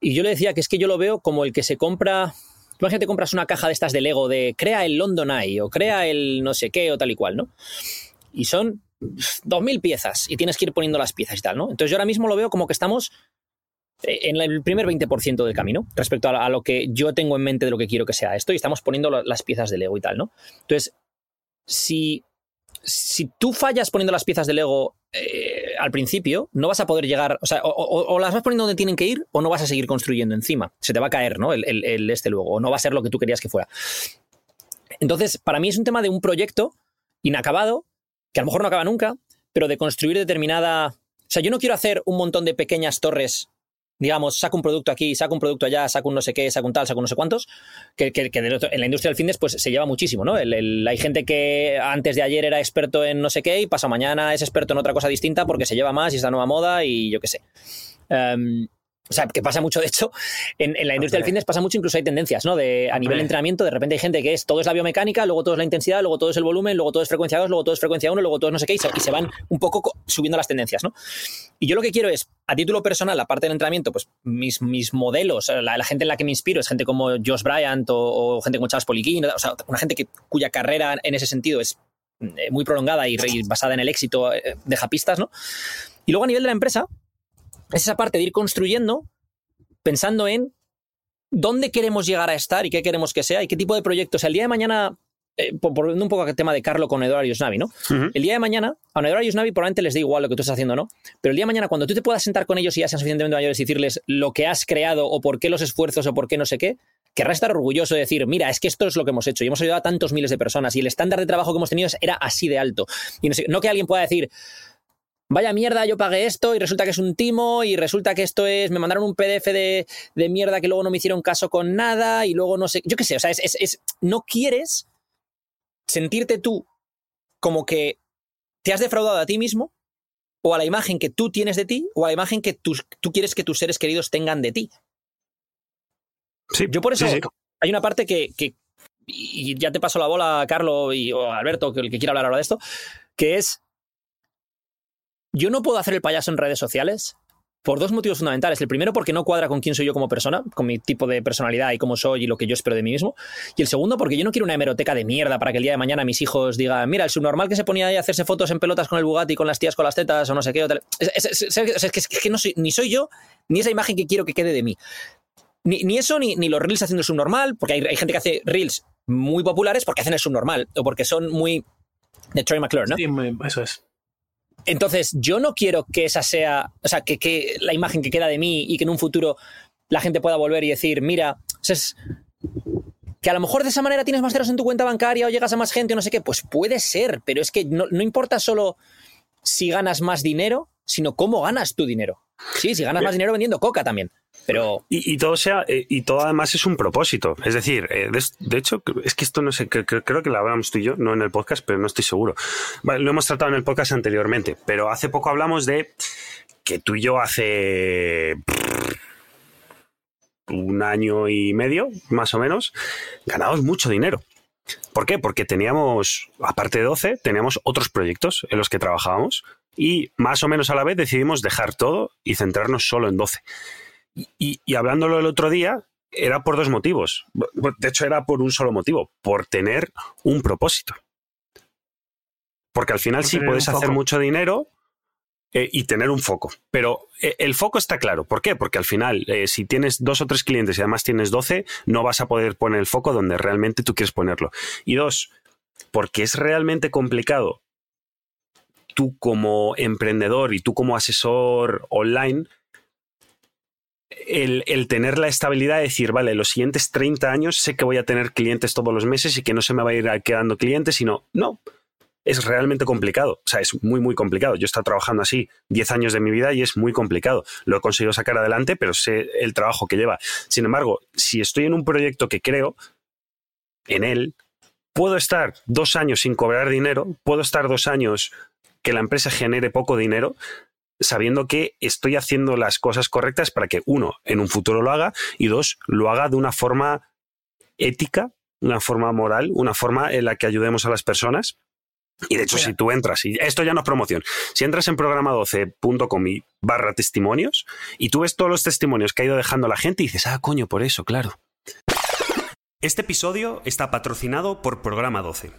y yo le decía que es que yo lo veo como el que se compra... Imagínate, compras una caja de estas de Lego de crea el London Eye o crea el no sé qué o tal y cual, ¿no? Y son 2.000 piezas y tienes que ir poniendo las piezas y tal, ¿no? Entonces yo ahora mismo lo veo como que estamos eh, en el primer 20% del camino respecto a, lo que yo tengo en mente de lo que quiero que sea esto y estamos poniendo las piezas de Lego y tal, ¿no? Entonces, si, si tú fallas poniendo las piezas de Lego eh, al principio, no vas a poder llegar, o sea, o, las vas poniendo donde tienen que ir o no vas a seguir construyendo encima. Se te va a caer, ¿no? El, el- el este luego, o no va a ser lo que tú querías que fuera. Entonces, para mí es un tema de un proyecto inacabado, que a lo mejor no acaba nunca, pero de construir determinada... O sea, yo no quiero hacer un montón de pequeñas torres, digamos, saco un producto aquí, saco un producto allá, saco un no sé qué, saco un tal, saco un no sé cuántos, que, que- en la industria del fitness pues se lleva muchísimo, ¿no? Hay gente que antes de ayer era experto en no sé qué y pasa mañana es experto en otra cosa distinta porque se lleva más y es la nueva moda y yo qué sé. Em, o sea, que pasa mucho, de hecho, en, en la industria del fitness pasa mucho, incluso hay tendencias, ¿no? De, a nivel de entrenamiento, de repente hay gente que es todo es la biomecánica, luego todo es la intensidad, luego todo es el volumen, luego todo es frecuencia 2, luego todo es frecuencia 1, luego todo es no sé qué, y se, y se van un poco co- subiendo las tendencias, ¿no? Y yo lo que quiero es, a título personal, la parte del entrenamiento, pues mis, mis modelos, la, la gente en la que me inspiro es gente como Josh Bryant o, o gente como Charles Poliquin, o sea, una gente que, cuya carrera en ese sentido es eh, muy prolongada y, y basada en el éxito eh, de japistas, ¿no? Y luego a nivel de la empresa, es esa parte de ir construyendo pensando en dónde queremos llegar a estar y qué queremos que sea y qué tipo de proyectos. O sea, el día de mañana, eh, por- volviendo un poco al tema de Carlo con Eduardo Yusnavi, ¿no? El día de mañana, a Eduardo Yusnavi probablemente les dé igual lo que tú estás haciendo, ¿no? Pero el día de mañana, cuando tú te puedas sentar con ellos y ya sean suficientemente mayores y decirles lo que has creado o por qué los esfuerzos o por qué no sé qué, querrás estar orgulloso de decir, mira, es que esto es lo que hemos hecho y hemos ayudado a tantos miles de personas y el estándar de trabajo que hemos tenido era así de alto. Y no, sé- no que alguien pueda decir, vaya mierda, yo pagué esto y resulta que es un timo y resulta que esto es, me mandaron un PDF de, de mierda que luego no me hicieron caso con nada y luego no sé, yo qué sé, o sea, es, es- es- no quieres sentirte tú como que te has defraudado a ti mismo o a la imagen que tú tienes de ti o a la imagen que tus- tú quieres que tus seres queridos tengan de ti. Sí, Yo por eso sí, sí. hay una parte que, que- y ya te paso la bola, Carlos y, o Alberto, que el que quiera hablar ahora de esto, que es yo no puedo hacer el payaso en redes sociales por dos motivos fundamentales. El primero, porque no cuadra con quién soy yo como persona, con mi tipo de personalidad y cómo soy y lo que yo espero de mí mismo. Y el segundo, porque yo no quiero una hemeroteca de mierda para que el día de mañana mis hijos digan, mira, el subnormal que se ponía ahí a hacerse fotos en pelotas con el Bugatti, con las tías con las tetas o no sé qué. o tal". Es, es- es- que, no soy, ni soy yo, ni esa imagen que quiero que quede de mí. Ni, eso, ni, los reels haciendo el subnormal, porque hay, hay gente que hace reels muy populares porque hacen el subnormal o porque son muy de Troy McClure, ¿no? Sí, eso es. Entonces, yo no quiero que esa sea, o sea, que, que la imagen que queda de mí y que en un futuro la gente pueda volver y decir, mira, es- que a lo mejor de esa manera tienes más ceros en tu cuenta bancaria o llegas a más gente o no sé qué, pues puede ser, pero es que no, no importa solo si ganas más dinero, sino cómo ganas tu dinero. Sí, si ganas más dinero vendiendo coca también, Y, todo sea, eh, y todo además es un propósito. Es decir, eh, de, hecho, es que esto no sé, cre- cre- creo que lo hablamos tú y yo, no en el podcast, pero no estoy seguro. Lo hemos tratado en el podcast anteriormente, pero hace poco hablamos de que tú y yo hace un año y medio, más o menos, ganamos mucho dinero. ¿Por qué? Porque teníamos, aparte de 12, teníamos otros proyectos en los que trabajábamos y más o menos a la vez decidimos dejar todo y centrarnos solo en 12. Y, y hablándolo el otro día, era por dos motivos. De hecho, era por un solo motivo, por tener un propósito. Porque al final Por sí puedes hacer mucho dinero eh, y tener un foco. Pero eh, el foco está claro. ¿Por qué? Porque al final, eh, si tienes dos o tres clientes y además tienes 12, no vas a poder poner el foco donde realmente tú quieres ponerlo. Y dos, porque es realmente complicado tú como emprendedor y tú como asesor online el, el tener la estabilidad de decir, vale, los siguientes 30 años sé que voy a tener clientes todos los meses y que no se me va a ir quedando clientes, sino, no, es realmente complicado. O sea, es muy, muy complicado. Yo he estado trabajando así 10 años de mi vida y es muy complicado. Lo he conseguido sacar adelante, pero sé el trabajo que lleva. Sin embargo, si estoy en un proyecto que creo en él, puedo estar dos años sin cobrar dinero, puedo estar dos años que la empresa genere poco dinero, sabiendo que estoy haciendo las cosas correctas para que, uno, en un futuro lo haga, y dos, lo haga de una forma ética, una forma moral, una forma en la que ayudemos a las personas. Y de hecho, Mira. si tú entras, y esto ya no es promoción, si entras en programa12.com y barra testimonios, y tú ves todos los testimonios que ha ido dejando la gente y dices, ah, coño, por eso, claro. Este episodio está patrocinado por Programa 12.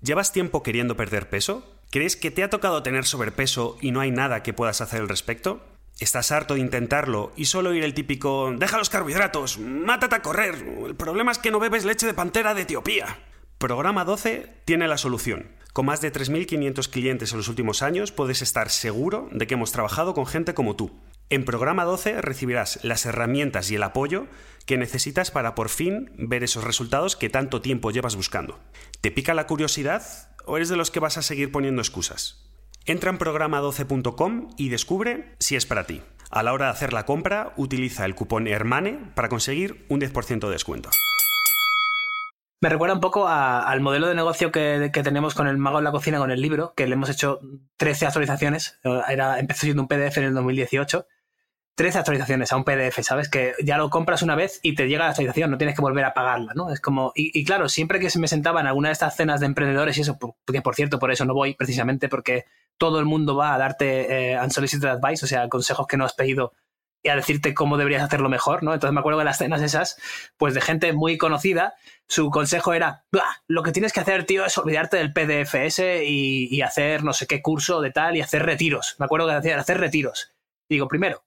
¿Llevas tiempo queriendo perder peso? ¿Crees que te ha tocado tener sobrepeso y no hay nada que puedas hacer al respecto? ¿Estás harto de intentarlo y solo oír el típico deja los carbohidratos, mátate a correr, el problema es que no bebes leche de pantera de Etiopía? Programa 12 tiene la solución. Con más de 3.500 clientes en los últimos años puedes estar seguro de que hemos trabajado con gente como tú. En Programa 12 recibirás las herramientas y el apoyo que necesitas para por fin ver esos resultados que tanto tiempo llevas buscando. ¿Te pica la curiosidad o eres de los que vas a seguir poniendo excusas? Entra en programa12.com y descubre si es para ti. A la hora de hacer la compra, utiliza el cupón HERMANE para conseguir un 10% de descuento. Me recuerda un poco al modelo de negocio que, que tenemos con el mago en la cocina, con el libro, que le hemos hecho 13 actualizaciones. Era, empezó siendo un PDF en el 2018. 13 actualizaciones a un PDF, ¿sabes? Que ya lo compras una vez y te llega la actualización, no tienes que volver a pagarla, ¿no? Es como. Y, claro, siempre que se me sentaba en alguna de estas cenas de emprendedores y eso, por- que por cierto, por eso no voy, precisamente porque todo el mundo va a darte eh, unsolicited advice, o sea, consejos que no has pedido y a decirte cómo deberías hacerlo mejor, ¿no? Entonces me acuerdo de las cenas esas, pues de gente muy conocida, su consejo era, "Buah, lo que tienes que hacer, tío, es olvidarte del PDF ese y, y hacer no sé qué curso de tal y hacer retiros. Me acuerdo que hacía hacer retiros. Y digo, primero,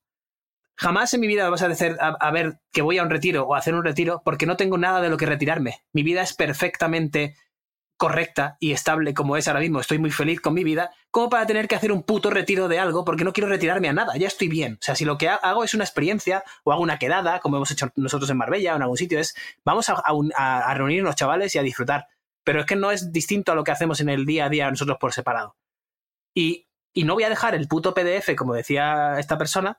jamás en mi vida vas a decir a, ver que voy a un retiro o a hacer un retiro porque no tengo nada de lo que retirarme. Mi vida es perfectamente correcta y estable como es ahora mismo. Estoy muy feliz con mi vida, como para tener que hacer un puto retiro de algo porque no quiero retirarme a nada. Ya estoy bien. O sea, si lo que ha- hago es una experiencia o hago una quedada, como hemos hecho nosotros en Marbella o en algún sitio, es vamos a, a un- a- a reunirnos, chavales, y a disfrutar. Pero es que no es distinto a lo que hacemos en el día a día nosotros por separado. Y no voy a dejar el puto PDF, como decía esta persona,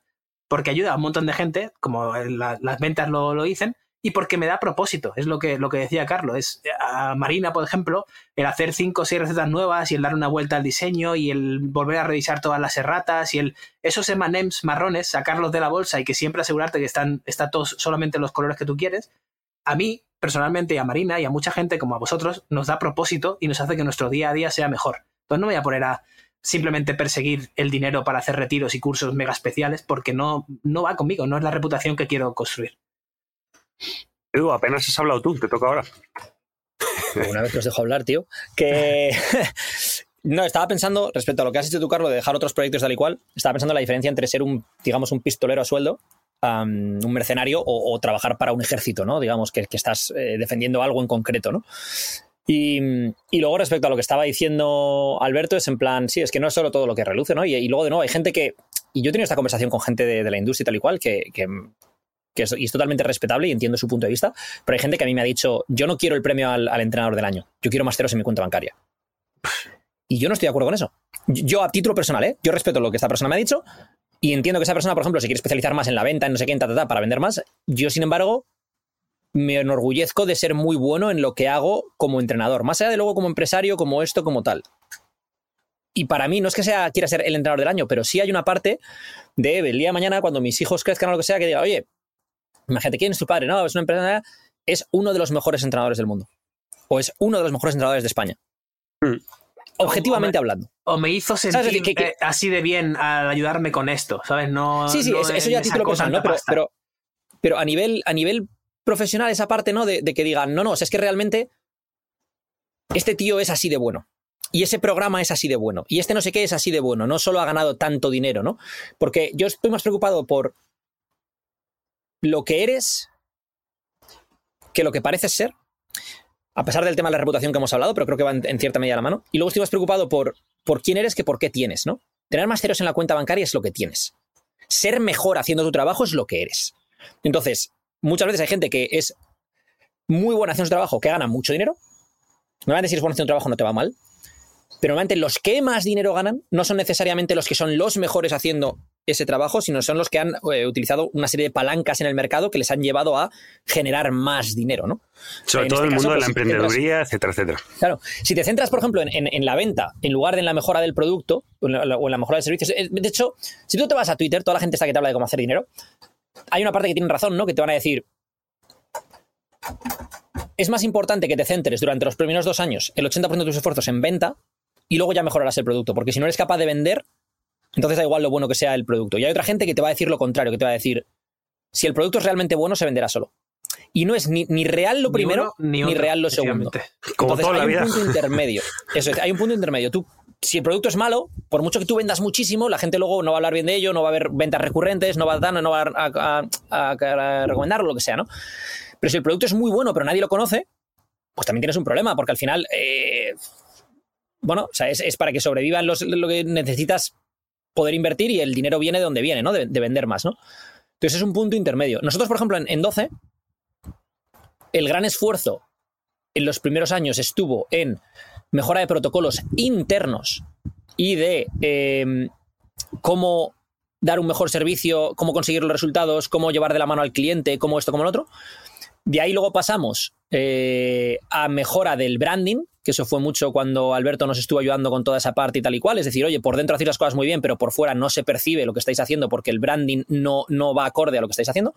porque ayuda a un montón de gente, como la- las ventas lo, lo dicen, y porque me da propósito. Es lo que, lo que decía Carlos. Es a Marina, por ejemplo, el hacer cinco o seis recetas nuevas y el dar una vuelta al diseño y el volver a revisar todas las erratas y el esos M&M's marrones, sacarlos de la bolsa y que siempre asegurarte que están está todos solamente los colores que tú quieres. A mí, personalmente, y a Marina y a mucha gente como a vosotros, nos da propósito y nos hace que nuestro día a día sea mejor. Entonces no me voy a poner a, simplemente perseguir el dinero para hacer retiros y cursos mega especiales porque no, no va conmigo, no es la reputación que quiero construir. Edu, apenas has hablado tú, te toca ahora. Una vez que os dejo hablar, tío, que... No, estaba pensando, respecto a lo que has hecho tú, Carlos, de dejar otros proyectos tal y cual, estaba pensando en la diferencia entre ser un, digamos, un pistolero a sueldo, um, un mercenario, o, o, trabajar para un ejército, ¿no? Digamos, que, que estás eh, defendiendo algo en concreto, ¿no? Y, luego respecto a lo que estaba diciendo Alberto, es en plan, sí, es que no es solo todo lo que reluce, ¿no? Y, luego de nuevo hay gente que, y yo he tenido esta conversación con gente de, la industria y tal y cual, que, que, es, totalmente respetable y entiendo su punto de vista, pero hay gente que a mí me ha dicho, yo no quiero el premio al, entrenador del año, yo quiero más ceros en mi cuenta bancaria. Y yo no estoy de acuerdo con eso. Yo, a título personal, ¿eh? yo respeto lo que esta persona me ha dicho y entiendo que esa persona, por ejemplo, se quiere especializar más en la venta, en no sé qué, en ta, para vender más. Yo, sin embargo, me enorgullezco de ser muy bueno en lo que hago como entrenador, más allá de luego como empresario, como esto, como tal. Y para mí, no es que sea quiera ser el entrenador del año, pero sí hay una parte de el día de mañana, cuando mis hijos crezcan o lo que sea, que diga, oye, imagínate, ¿quién es tu padre? No, es una empresa, es uno de los mejores entrenadores del mundo. O es uno de los mejores entrenadores de España. Mm objetivamente o me, hablando. O me hizo sentir que, que, así de bien al ayudarme con esto, ¿sabes? No, sí, sí, no eso, eso, ya a título personal, ¿no? Pero, pero, pero, a, nivel, a nivel profesional, esa parte, ¿no? De, que digan, no, no, es que realmente este tío es así de bueno. Y ese programa es así de bueno. Y este no sé qué es así de bueno. No solo ha ganado tanto dinero, ¿no? Porque yo estoy más preocupado por lo que eres que lo que pareces ser a pesar del tema de la reputación que hemos hablado, pero creo que va en, en cierta medida a la mano. Y luego estoy más preocupado por, por quién eres que por qué tienes, ¿no? Tener más ceros en la cuenta bancaria es lo que tienes. Ser mejor haciendo tu trabajo es lo que eres. Entonces, muchas veces hay gente que es muy buena haciendo su trabajo, que gana mucho dinero. Normalmente si eres bueno haciendo un trabajo no te va mal. Pero normalmente los que más dinero ganan no son necesariamente los que son los mejores haciendo ese trabajo, sino son los que han eh, utilizado una serie de palancas en el mercado que les han llevado a generar más dinero, ¿no? Sobre en todo este el mundo de la pues, emprendeduría, si etcétera, etcétera. Claro, si te centras, por ejemplo, en, en, en, la venta, en lugar de en la mejora del producto o en la, o en la mejora de servicios, eh, de hecho, si tú te vas a Twitter, toda la gente está que te habla de cómo hacer dinero, hay una parte que tienen razón, ¿no? Que te van a decir, es más importante que te centres durante los primeros dos años el 80% de tus esfuerzos en venta y luego ya mejorarás el producto, porque si no eres capaz de vender, entonces da igual lo bueno que sea el producto. Y hay otra gente que te va a decir lo contrario, que te va a decir, si el producto es realmente bueno, se venderá solo. Y no es ni, ni real lo primero, ni, uno, ni real lo segundo. Como entonces toda hay la vida. un punto intermedio. Eso es, hay un punto intermedio. Tú, si el producto es malo, por mucho que tú vendas muchísimo, la gente luego no va a hablar bien de ello, no va a haber ventas recurrentes, no va a, dar, no va a, a, a, recomendarlo, lo que sea, ¿no? Pero si el producto es muy bueno, pero nadie lo conoce, pues también tienes un problema, porque al final, eh, bueno, o sea, es, para que sobrevivan los, lo que necesitas poder invertir y el dinero viene de donde viene, ¿no? De, de, vender más, ¿no? Entonces es un punto intermedio. Nosotros, por ejemplo, en, en 12, el gran esfuerzo en los primeros años estuvo en mejora de protocolos internos y de eh, cómo dar un mejor servicio, cómo conseguir los resultados, cómo llevar de la mano al cliente, cómo esto, como lo otro. De ahí luego pasamos eh, a mejora del branding, que eso fue mucho cuando Alberto nos estuvo ayudando con toda esa parte y tal y cual. Es decir, oye, por dentro hacéis las cosas muy bien, pero por fuera no se percibe lo que estáis haciendo porque el branding no, no va acorde a lo que estáis haciendo.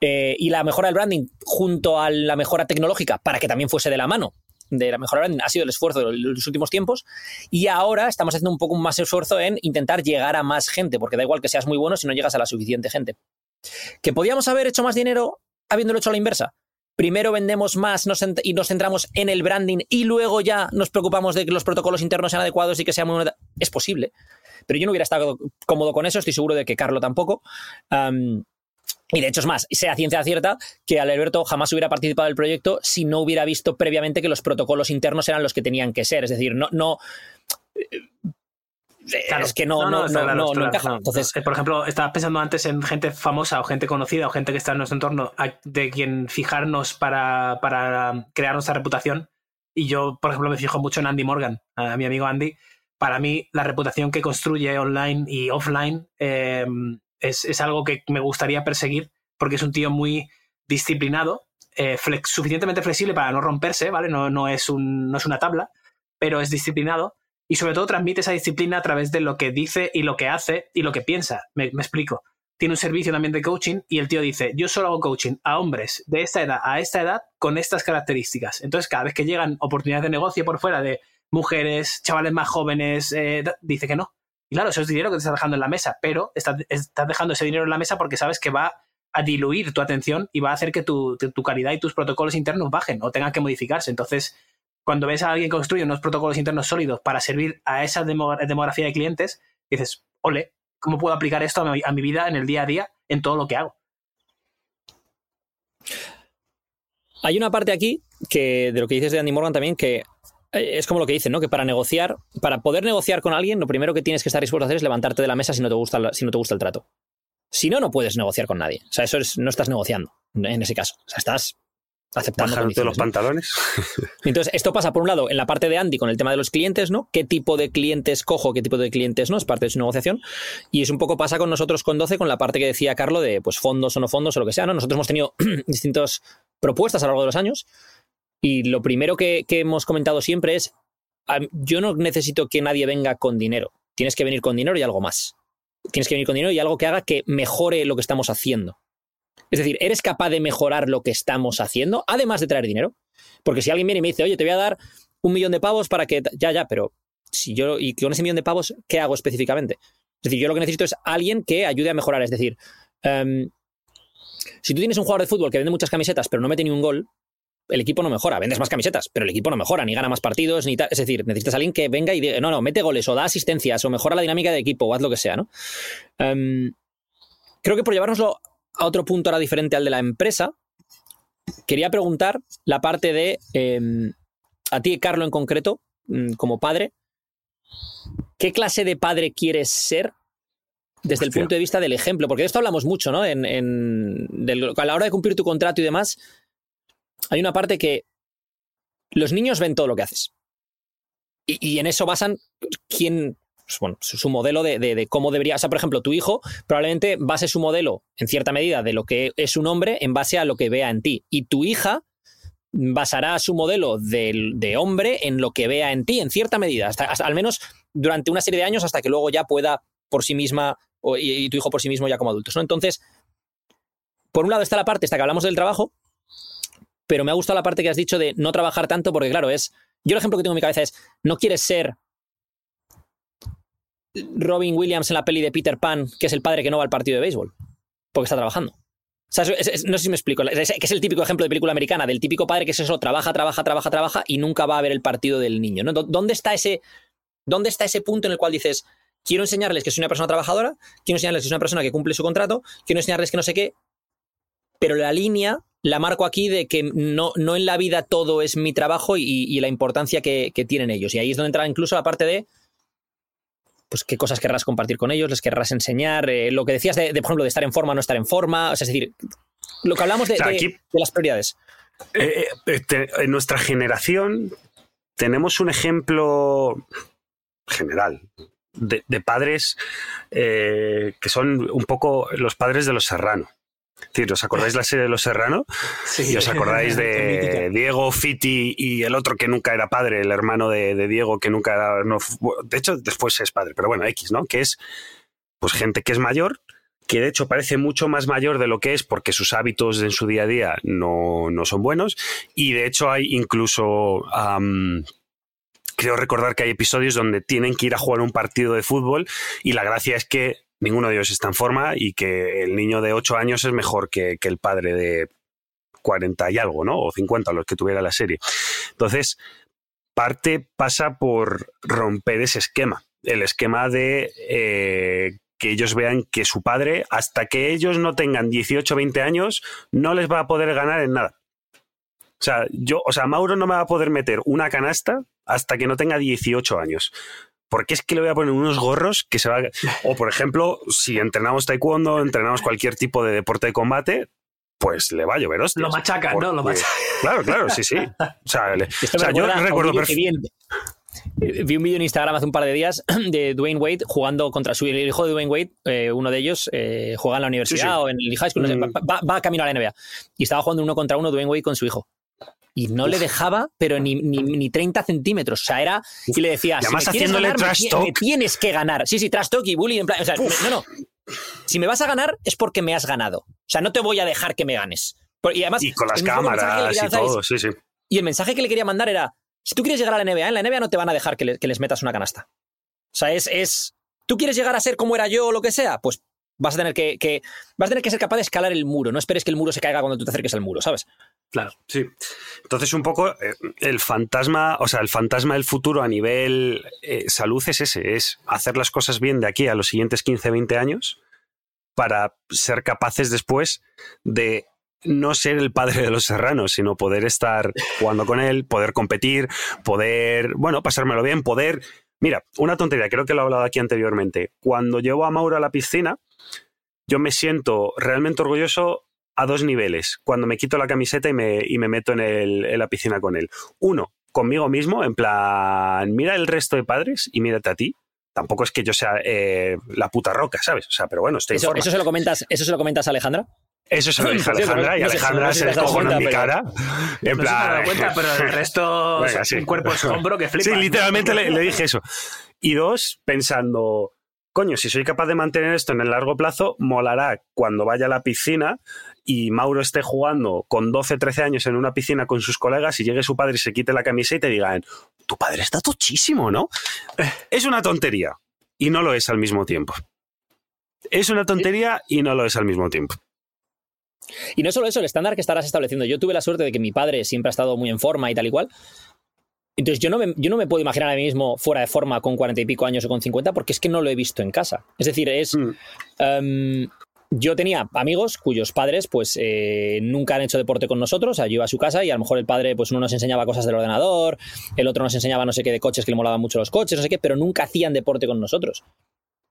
Eh, y la mejora del branding junto a la mejora tecnológica para que también fuese de la mano de la mejora del branding ha sido el esfuerzo de los últimos tiempos y ahora estamos haciendo un poco más esfuerzo en intentar llegar a más gente porque da igual que seas muy bueno si no llegas a la suficiente gente. ¿Que podíamos haber hecho más dinero habiéndolo hecho a la inversa? primero vendemos más y nos centramos en el branding y luego ya nos preocupamos de que los protocolos internos sean adecuados y que sea muy... Es posible, pero yo no hubiera estado cómodo con eso, estoy seguro de que Carlo tampoco. Um, y de hecho es más, sea ciencia cierta que Alberto jamás hubiera participado del proyecto si no hubiera visto previamente que los protocolos internos eran los que tenían que ser. Es decir, no, no Claro, es que no, no, no, no, claro, no, no encaja. Entonces, por ejemplo, estaba pensando antes en gente famosa o gente conocida o gente que está en nuestro entorno de quien fijarnos para, para crear nuestra reputación. Y yo, por ejemplo, me fijo mucho en Andy Morgan, a mi amigo Andy. Para mí, la reputación que construye online y offline eh, es, es, algo que me gustaría perseguir porque es un tío muy disciplinado, eh, suficientemente flexible para no romperse, ¿vale? No, no, es un, no es una tabla, pero es disciplinado y sobre todo transmite esa disciplina a través de lo que dice y lo que hace y lo que piensa. Me, me, explico. Tiene un servicio también de coaching y el tío dice, yo solo hago coaching a hombres de esta edad a esta edad con estas características. Entonces, cada vez que llegan oportunidades de negocio por fuera de mujeres, chavales más jóvenes, eh, dice que no. Y claro, eso es dinero que te estás dejando en la mesa, pero estás, estás dejando ese dinero en la mesa porque sabes que va a diluir tu atención y va a hacer que tu, tu- calidad y tus protocolos internos bajen o tengan que modificarse. Entonces, cuando ves a alguien que construye unos protocolos internos sólidos para servir a esa demo- demografía de clientes, dices, ole, ¿cómo puedo aplicar esto a mi, a mi vida en el día a día, en todo lo que hago? Hay una parte aquí que de lo que dices de Andy Morgan también que es como lo que dicen, ¿no? Que para negociar, para poder negociar con alguien, lo primero que tienes que estar dispuesto a hacer es levantarte de la mesa si no te gusta, la- si no te gusta el trato. Si no, no puedes negociar con nadie. O sea, eso es, no estás negociando en ese caso. O sea, estás aceptando Bajándote los pantalones. Entonces, esto pasa por un lado en la parte de Andy con el tema de los clientes, ¿no? ¿Qué tipo de clientes cojo, qué tipo de clientes no? Es parte de su negociación. Y es un poco pasa con nosotros con 12, con la parte que decía Carlo de pues fondos o no fondos o lo que sea, ¿no? Nosotros hemos tenido distintas propuestas a lo largo de los años. Y lo primero que, hemos comentado siempre es: "Am- yo no necesito que nadie venga con dinero. Tienes que venir con dinero y algo más. Tienes que venir con dinero y algo que haga que mejore lo que estamos haciendo. Es decir, ¿eres capaz de mejorar lo que estamos haciendo, además de traer dinero? Porque si alguien viene y me dice, oye, te voy a dar un millón de pavos para que. Ya, ya, pero si yo. Y con ese millón de pavos, ¿qué hago específicamente? Es decir, yo lo que necesito es alguien que ayude a mejorar. Es decir, em, si tú tienes un jugador de fútbol que vende muchas camisetas, pero no mete ni un gol, el equipo no mejora. Vendes más camisetas, pero el equipo no mejora, ni gana más partidos, ni tal. Es decir, necesitas a alguien que venga y diga, no, no, mete goles, o da asistencias, o mejora la dinámica de equipo, o haz lo que sea, ¿no? Em, creo que por llevárnoslo a otro punto ahora diferente al de la empresa, quería preguntar la parte de em, a ti, Carlo, en concreto, mm, como padre, ¿qué clase de padre quieres ser desde el punto de vista del ejemplo? Porque de esto hablamos mucho, ¿no? En, en- del- a la hora de cumplir tu contrato y demás, hay una parte que los niños ven todo lo que haces. Y, en eso basan quién, pues, bueno, su, modelo de, de- de cómo debería. O sea, por ejemplo, tu hijo probablemente base su modelo, en cierta medida, de lo que es un hombre en base a lo que vea en ti. Y tu hija basará su modelo del- de, hombre en lo que vea en ti, en cierta medida, hasta, hasta- al menos durante una serie de años, hasta que luego ya pueda por sí misma y, tu hijo por sí mismo ya como adultos. ¿no? Entonces, por un lado está la parte esta que hablamos del trabajo, pero me ha gustado la parte que has dicho de no trabajar tanto, porque claro, es. Yo el ejemplo que tengo en mi cabeza es: no quieres ser Robin Williams en la peli de Peter Pan, que es el padre que no va al partido de béisbol, porque está trabajando. O sea, no sé si me explico, es- que es el típico ejemplo de película americana, del típico padre que es eso, trabaja, trabaja, trabaja, trabaja y nunca va a ver el partido del niño. ¿no? ¿Dó- ¿Dónde está ese, dónde está ese punto en el cual dices, quiero enseñarles que soy una persona trabajadora, quiero enseñarles que soy una persona que cumple su contrato, quiero enseñarles que no sé qué, pero la línea la marco aquí de que no, no en la vida todo es mi trabajo y, y la importancia que, que tienen ellos. Y ahí es donde entra incluso la parte de pues qué cosas querrás compartir con ellos, les querrás enseñar, eh, lo que decías de, de, por ejemplo, de estar en forma o no estar en forma, o sea, es decir, lo que hablamos de, O sea, de- aquí- de las prioridades. Eh, eh, te- en nuestra generación tenemos un ejemplo general de, de padres eh, que son un poco los padres de los Serrano. Decir, ¿os acordáis la serie de los Serrano? Sí. Y os acordáis de Diego, Fiti y el otro que nunca era padre, el hermano de, de Diego que nunca era. no de hecho, después es padre, pero bueno, X, ¿no? Que es pues gente que es mayor, que de hecho parece mucho más mayor de lo que es porque sus hábitos en su día a día no, no son buenos. Y de hecho hay incluso. creo recordar que hay episodios donde tienen que ir a jugar un partido de fútbol y la gracia es que ninguno de ellos está en forma y que el niño de 8 años es mejor que, el padre de 40 y algo, ¿no? O 50, los que tuviera la serie. Entonces, parte pasa por romper ese esquema. El esquema de eh, que ellos vean que su padre, hasta que ellos no tengan 18 o 20 años, no les va a poder ganar en nada. O sea, yo, o sea, Mauro no me va a poder meter una canasta hasta que no tenga 18 años. Porque es que le voy a poner unos gorros que se va a... O, por ejemplo, si entrenamos taekwondo, entrenamos cualquier tipo de deporte de combate, pues le va a llover hostias. Lo machacan, ¿no? Lo machacan. Claro, claro, sí, sí. O sea, le- Esto o me sea, yo recuerdo perfectamente. vi un vídeo en Instagram hace un par de días de Dwayne Wade jugando contra su el hijo de Dwayne Wade, eh, uno de ellos eh, juega en la universidad Sí, sí. o en el high school, no sé, Mm. va, va- va camino a la NBA. Y estaba jugando uno contra uno Dwayne Wade con su hijo. Y no le dejaba, pero ni, ni, ni 30 centímetros. O sea, era. Y le decía, si además me quieres haciéndole ganar, me trash ti- talk. me tienes que ganar. Sí, sí, trash talk y bullying. En plan, o sea, me- no, no. Si me vas a ganar es porque me has ganado. O sea, no te voy a dejar que me ganes. Y además, Y con las cámaras y todo, sí, sí. y el mensaje que le quería mandar era, Si tú quieres llegar a la NBA, en la NBA no te van a dejar que, le- que les metas una canasta. O sea, es, es. ¿Tú quieres llegar a ser como era yo o lo que sea? Pues vas a tener que, que- vas a tener que ser capaz de escalar el muro. No esperes que el muro se caiga cuando tú te acerques al muro, ¿sabes? Claro. Sí. Entonces, un poco eh, el fantasma, o sea, el fantasma del futuro a nivel eh, salud es ese, es hacer las cosas bien de aquí a los siguientes 15, 20 años para ser capaces después de no ser el padre de los serranos, sino poder estar jugando con él, poder competir, poder, bueno, pasármelo bien, poder... Mira, una tontería, creo que lo he hablado aquí anteriormente. Cuando llevo a Mauro a la piscina, yo me siento realmente orgulloso a dos niveles. Cuando me quito la camiseta y me, y me meto en, el- en la piscina con él. Uno, conmigo mismo, en plan, mira el resto de padres y mírate a ti. Tampoco es que yo sea eh, la puta roca, ¿sabes? O sea, pero bueno, estoy en Eso, forma. eso se lo comentas, eso se lo comentas a Alejandra. Eso se lo dije a Sí, Alejandra y no sé- Alejandra no sé si se en mi cara. En no se plan. cuenta, pero el resto Venga, es sí. un cuerpo escombro que flipa. Sí, literalmente le, le dije eso. Y dos, pensando, coño, si soy capaz de mantener esto en el largo plazo, molará cuando vaya a la piscina y Mauro esté jugando con 12, 13 años en una piscina con sus colegas y llegue su padre y se quite la camisa y te digan, tu padre está tochísimo, ¿no? Es una tontería y no lo es al mismo tiempo. Es una tontería y no lo es al mismo tiempo. Y no solo eso, el estándar que estarás estableciendo. Yo tuve la suerte de que mi padre siempre ha estado muy en forma y tal y cual. Entonces yo no me, yo no me puedo imaginar a mí mismo fuera de forma con cuarenta y pico años o con 50 porque es que no lo he visto en casa. Es decir, es... Mm. em, yo tenía amigos cuyos padres pues eh, nunca han hecho deporte con nosotros, o sea, yo iba a su casa y a lo mejor el padre pues uno nos enseñaba cosas del ordenador, el otro nos enseñaba no sé qué de coches que le molaban mucho los coches, no sé qué, pero nunca hacían deporte con nosotros.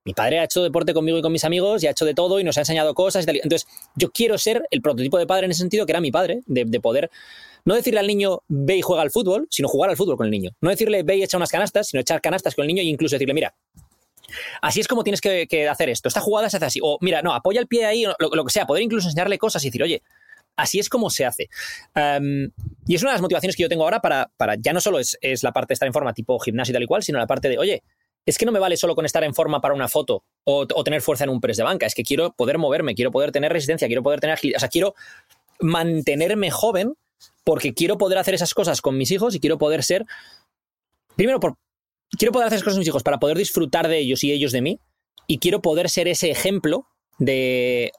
Mi padre ha hecho deporte conmigo y con mis amigos y ha hecho de todo y nos ha enseñado cosas y tal. Entonces, yo quiero ser el prototipo de padre en ese sentido, que era mi padre, de, de poder no decirle al niño ve y juega al fútbol, sino jugar al fútbol con el niño. No decirle ve y echa unas canastas, sino echar canastas con el niño e incluso decirle, mira, así es como tienes que, hacer esto. Esta jugada se hace así. O mira, no, apoya el pie ahí, lo, lo que sea. Poder incluso enseñarle cosas y decir, oye, así es como se hace. Um, y es una de las motivaciones que yo tengo ahora para, para ya no solo es, es, la parte de estar en forma tipo gimnasio y tal y cual, sino la parte de, oye, es que no me vale solo con estar en forma para una foto o, o, tener fuerza en un press de banca, es que quiero poder moverme, quiero poder tener resistencia, quiero poder tener agilidad, o sea, quiero mantenerme joven porque quiero poder hacer esas cosas con mis hijos y quiero poder ser, primero, por, quiero poder hacer esas cosas con mis hijos para poder disfrutar de ellos y ellos de mí y quiero poder ser ese ejemplo de,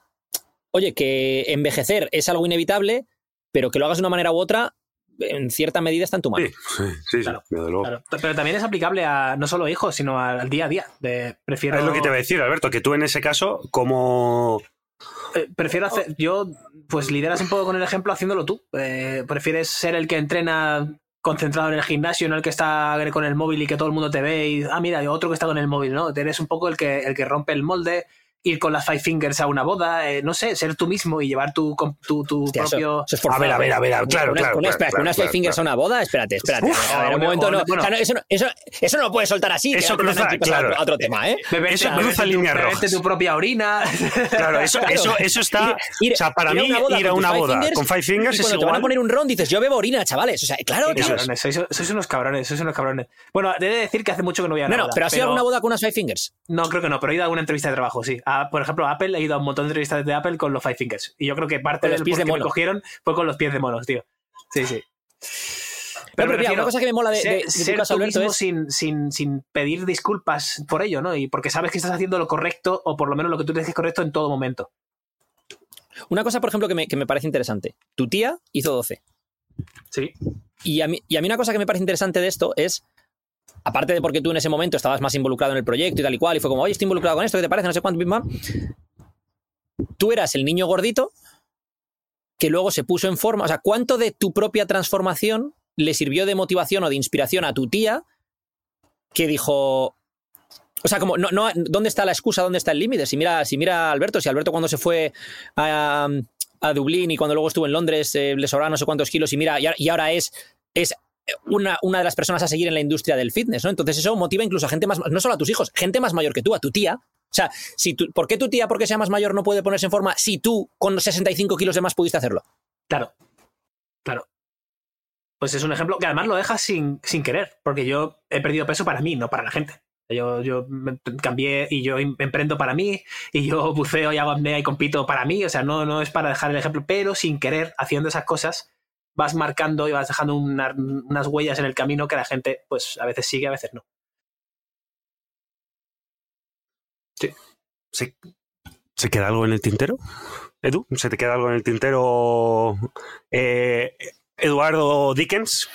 oye, que envejecer es algo inevitable, pero que lo hagas de una manera u otra en cierta medida está en tu mano. Sí, sí, sí, Claro, sí luego. claro. Pero también es aplicable a no solo hijos, sino al día a día. De, prefiero, Es lo que te voy a decir, Alberto, que tú en ese caso, como... eh, prefiero hacer. Yo, pues lideras un poco con el ejemplo haciéndolo tú. Eh, prefieres ser el que entrena concentrado en el gimnasio, no el que está con el móvil y que todo el mundo te ve y, ah, mira, hay otro que está con el móvil, ¿no? Eres un poco el que, el que rompe el molde, ir con las Five Fingers a una boda, eh, no sé, ser tú mismo y llevar tu, tu, tu Hostia, propio... Eso, eso es A ver, a ver, a ver, claro, unas, claro, unas, claro, espera, claro, unas claro, five fingers claro. a una boda, espérate, espérate. Uf, a ver, un momento, no. bueno. O sea, no, eso, no, eso, eso no lo puedes soltar así. Eso que cruza, claro. A otro, tema, ¿eh? Beberte, Eso cruza líneas rojas. tu propia orina. Claro, eso, Claro. eso, eso está... Ir- o sea, para mí una boda ir a una five boda fingers con Five Fingers es cuando te van a igual... poner un ron dices, yo bebo orina, chavales. O sea, claro sois, unos cabrones, sois unos cabrones. Bueno, he de decir que hace mucho que no voy a una No, no, pero ¿has ido a alguna boda con unas five fingers? No, creo que no, pero he ido a alguna entrevista de trabajo, sí. A, por ejemplo, Apple he ido a un montón de entrevistas de Apple con los Five Fingers. Y yo creo que parte Con los del pies de qué me mono. cogieron fue con los pies de monos, tío. Sí, sí. Pero, me mira, una cosa que me mola de, de, ser, de tu ser caso, tú Alberto, mismo es... sin, sin, sin pedir disculpas por ello, ¿no? Y porque sabes que estás haciendo lo correcto, o por lo menos lo que tú crees que es correcto en todo momento. Una cosa, por ejemplo, que me, que me parece interesante. Tu tía hizo 12. Sí. Y a, mí, y a mí una cosa que me parece interesante de esto es, aparte de porque tú en ese momento estabas más involucrado en el proyecto y tal y cual, y fue como, oye, estoy involucrado con esto, ¿qué te parece? No sé cuánto, pam. Tú eras el niño gordito que luego se puso en forma. O sea, ¿cuánto de tu propia transformación le sirvió de motivación o de inspiración a tu tía que dijo... O sea, como, no, no, ¿dónde está la excusa? ¿Dónde está el límite? Si mira, si mira a Alberto, si Alberto cuando se fue a, a Dublín y cuando luego estuvo en Londres eh, le sobraba no sé cuántos kilos y mira, y, y ahora es, es una, una de las personas a seguir en la industria del fitness, ¿no? Entonces eso motiva incluso a gente más, no solo a tus hijos, gente más mayor que tú, a tu tía. O sea, ¿por qué tu tía, porque sea más mayor, no puede ponerse en forma si tú con 65 kilos de más pudiste hacerlo? Claro. Claro. Pues es un ejemplo que además lo dejas sin, sin querer, porque yo he perdido peso para mí, no para la gente. Yo, yo cambié y yo em- emprendo para mí, y yo buceo y hago apnea y compito para mí, o sea, no, no es para dejar el ejemplo, pero sin querer, haciendo esas cosas, vas marcando y vas dejando una- unas huellas en el camino que la gente, pues a veces sigue, a veces no. ¿Se, se queda algo en el tintero? Edu, ¿se te queda algo en el tintero? Eh, Eduardo Dickens.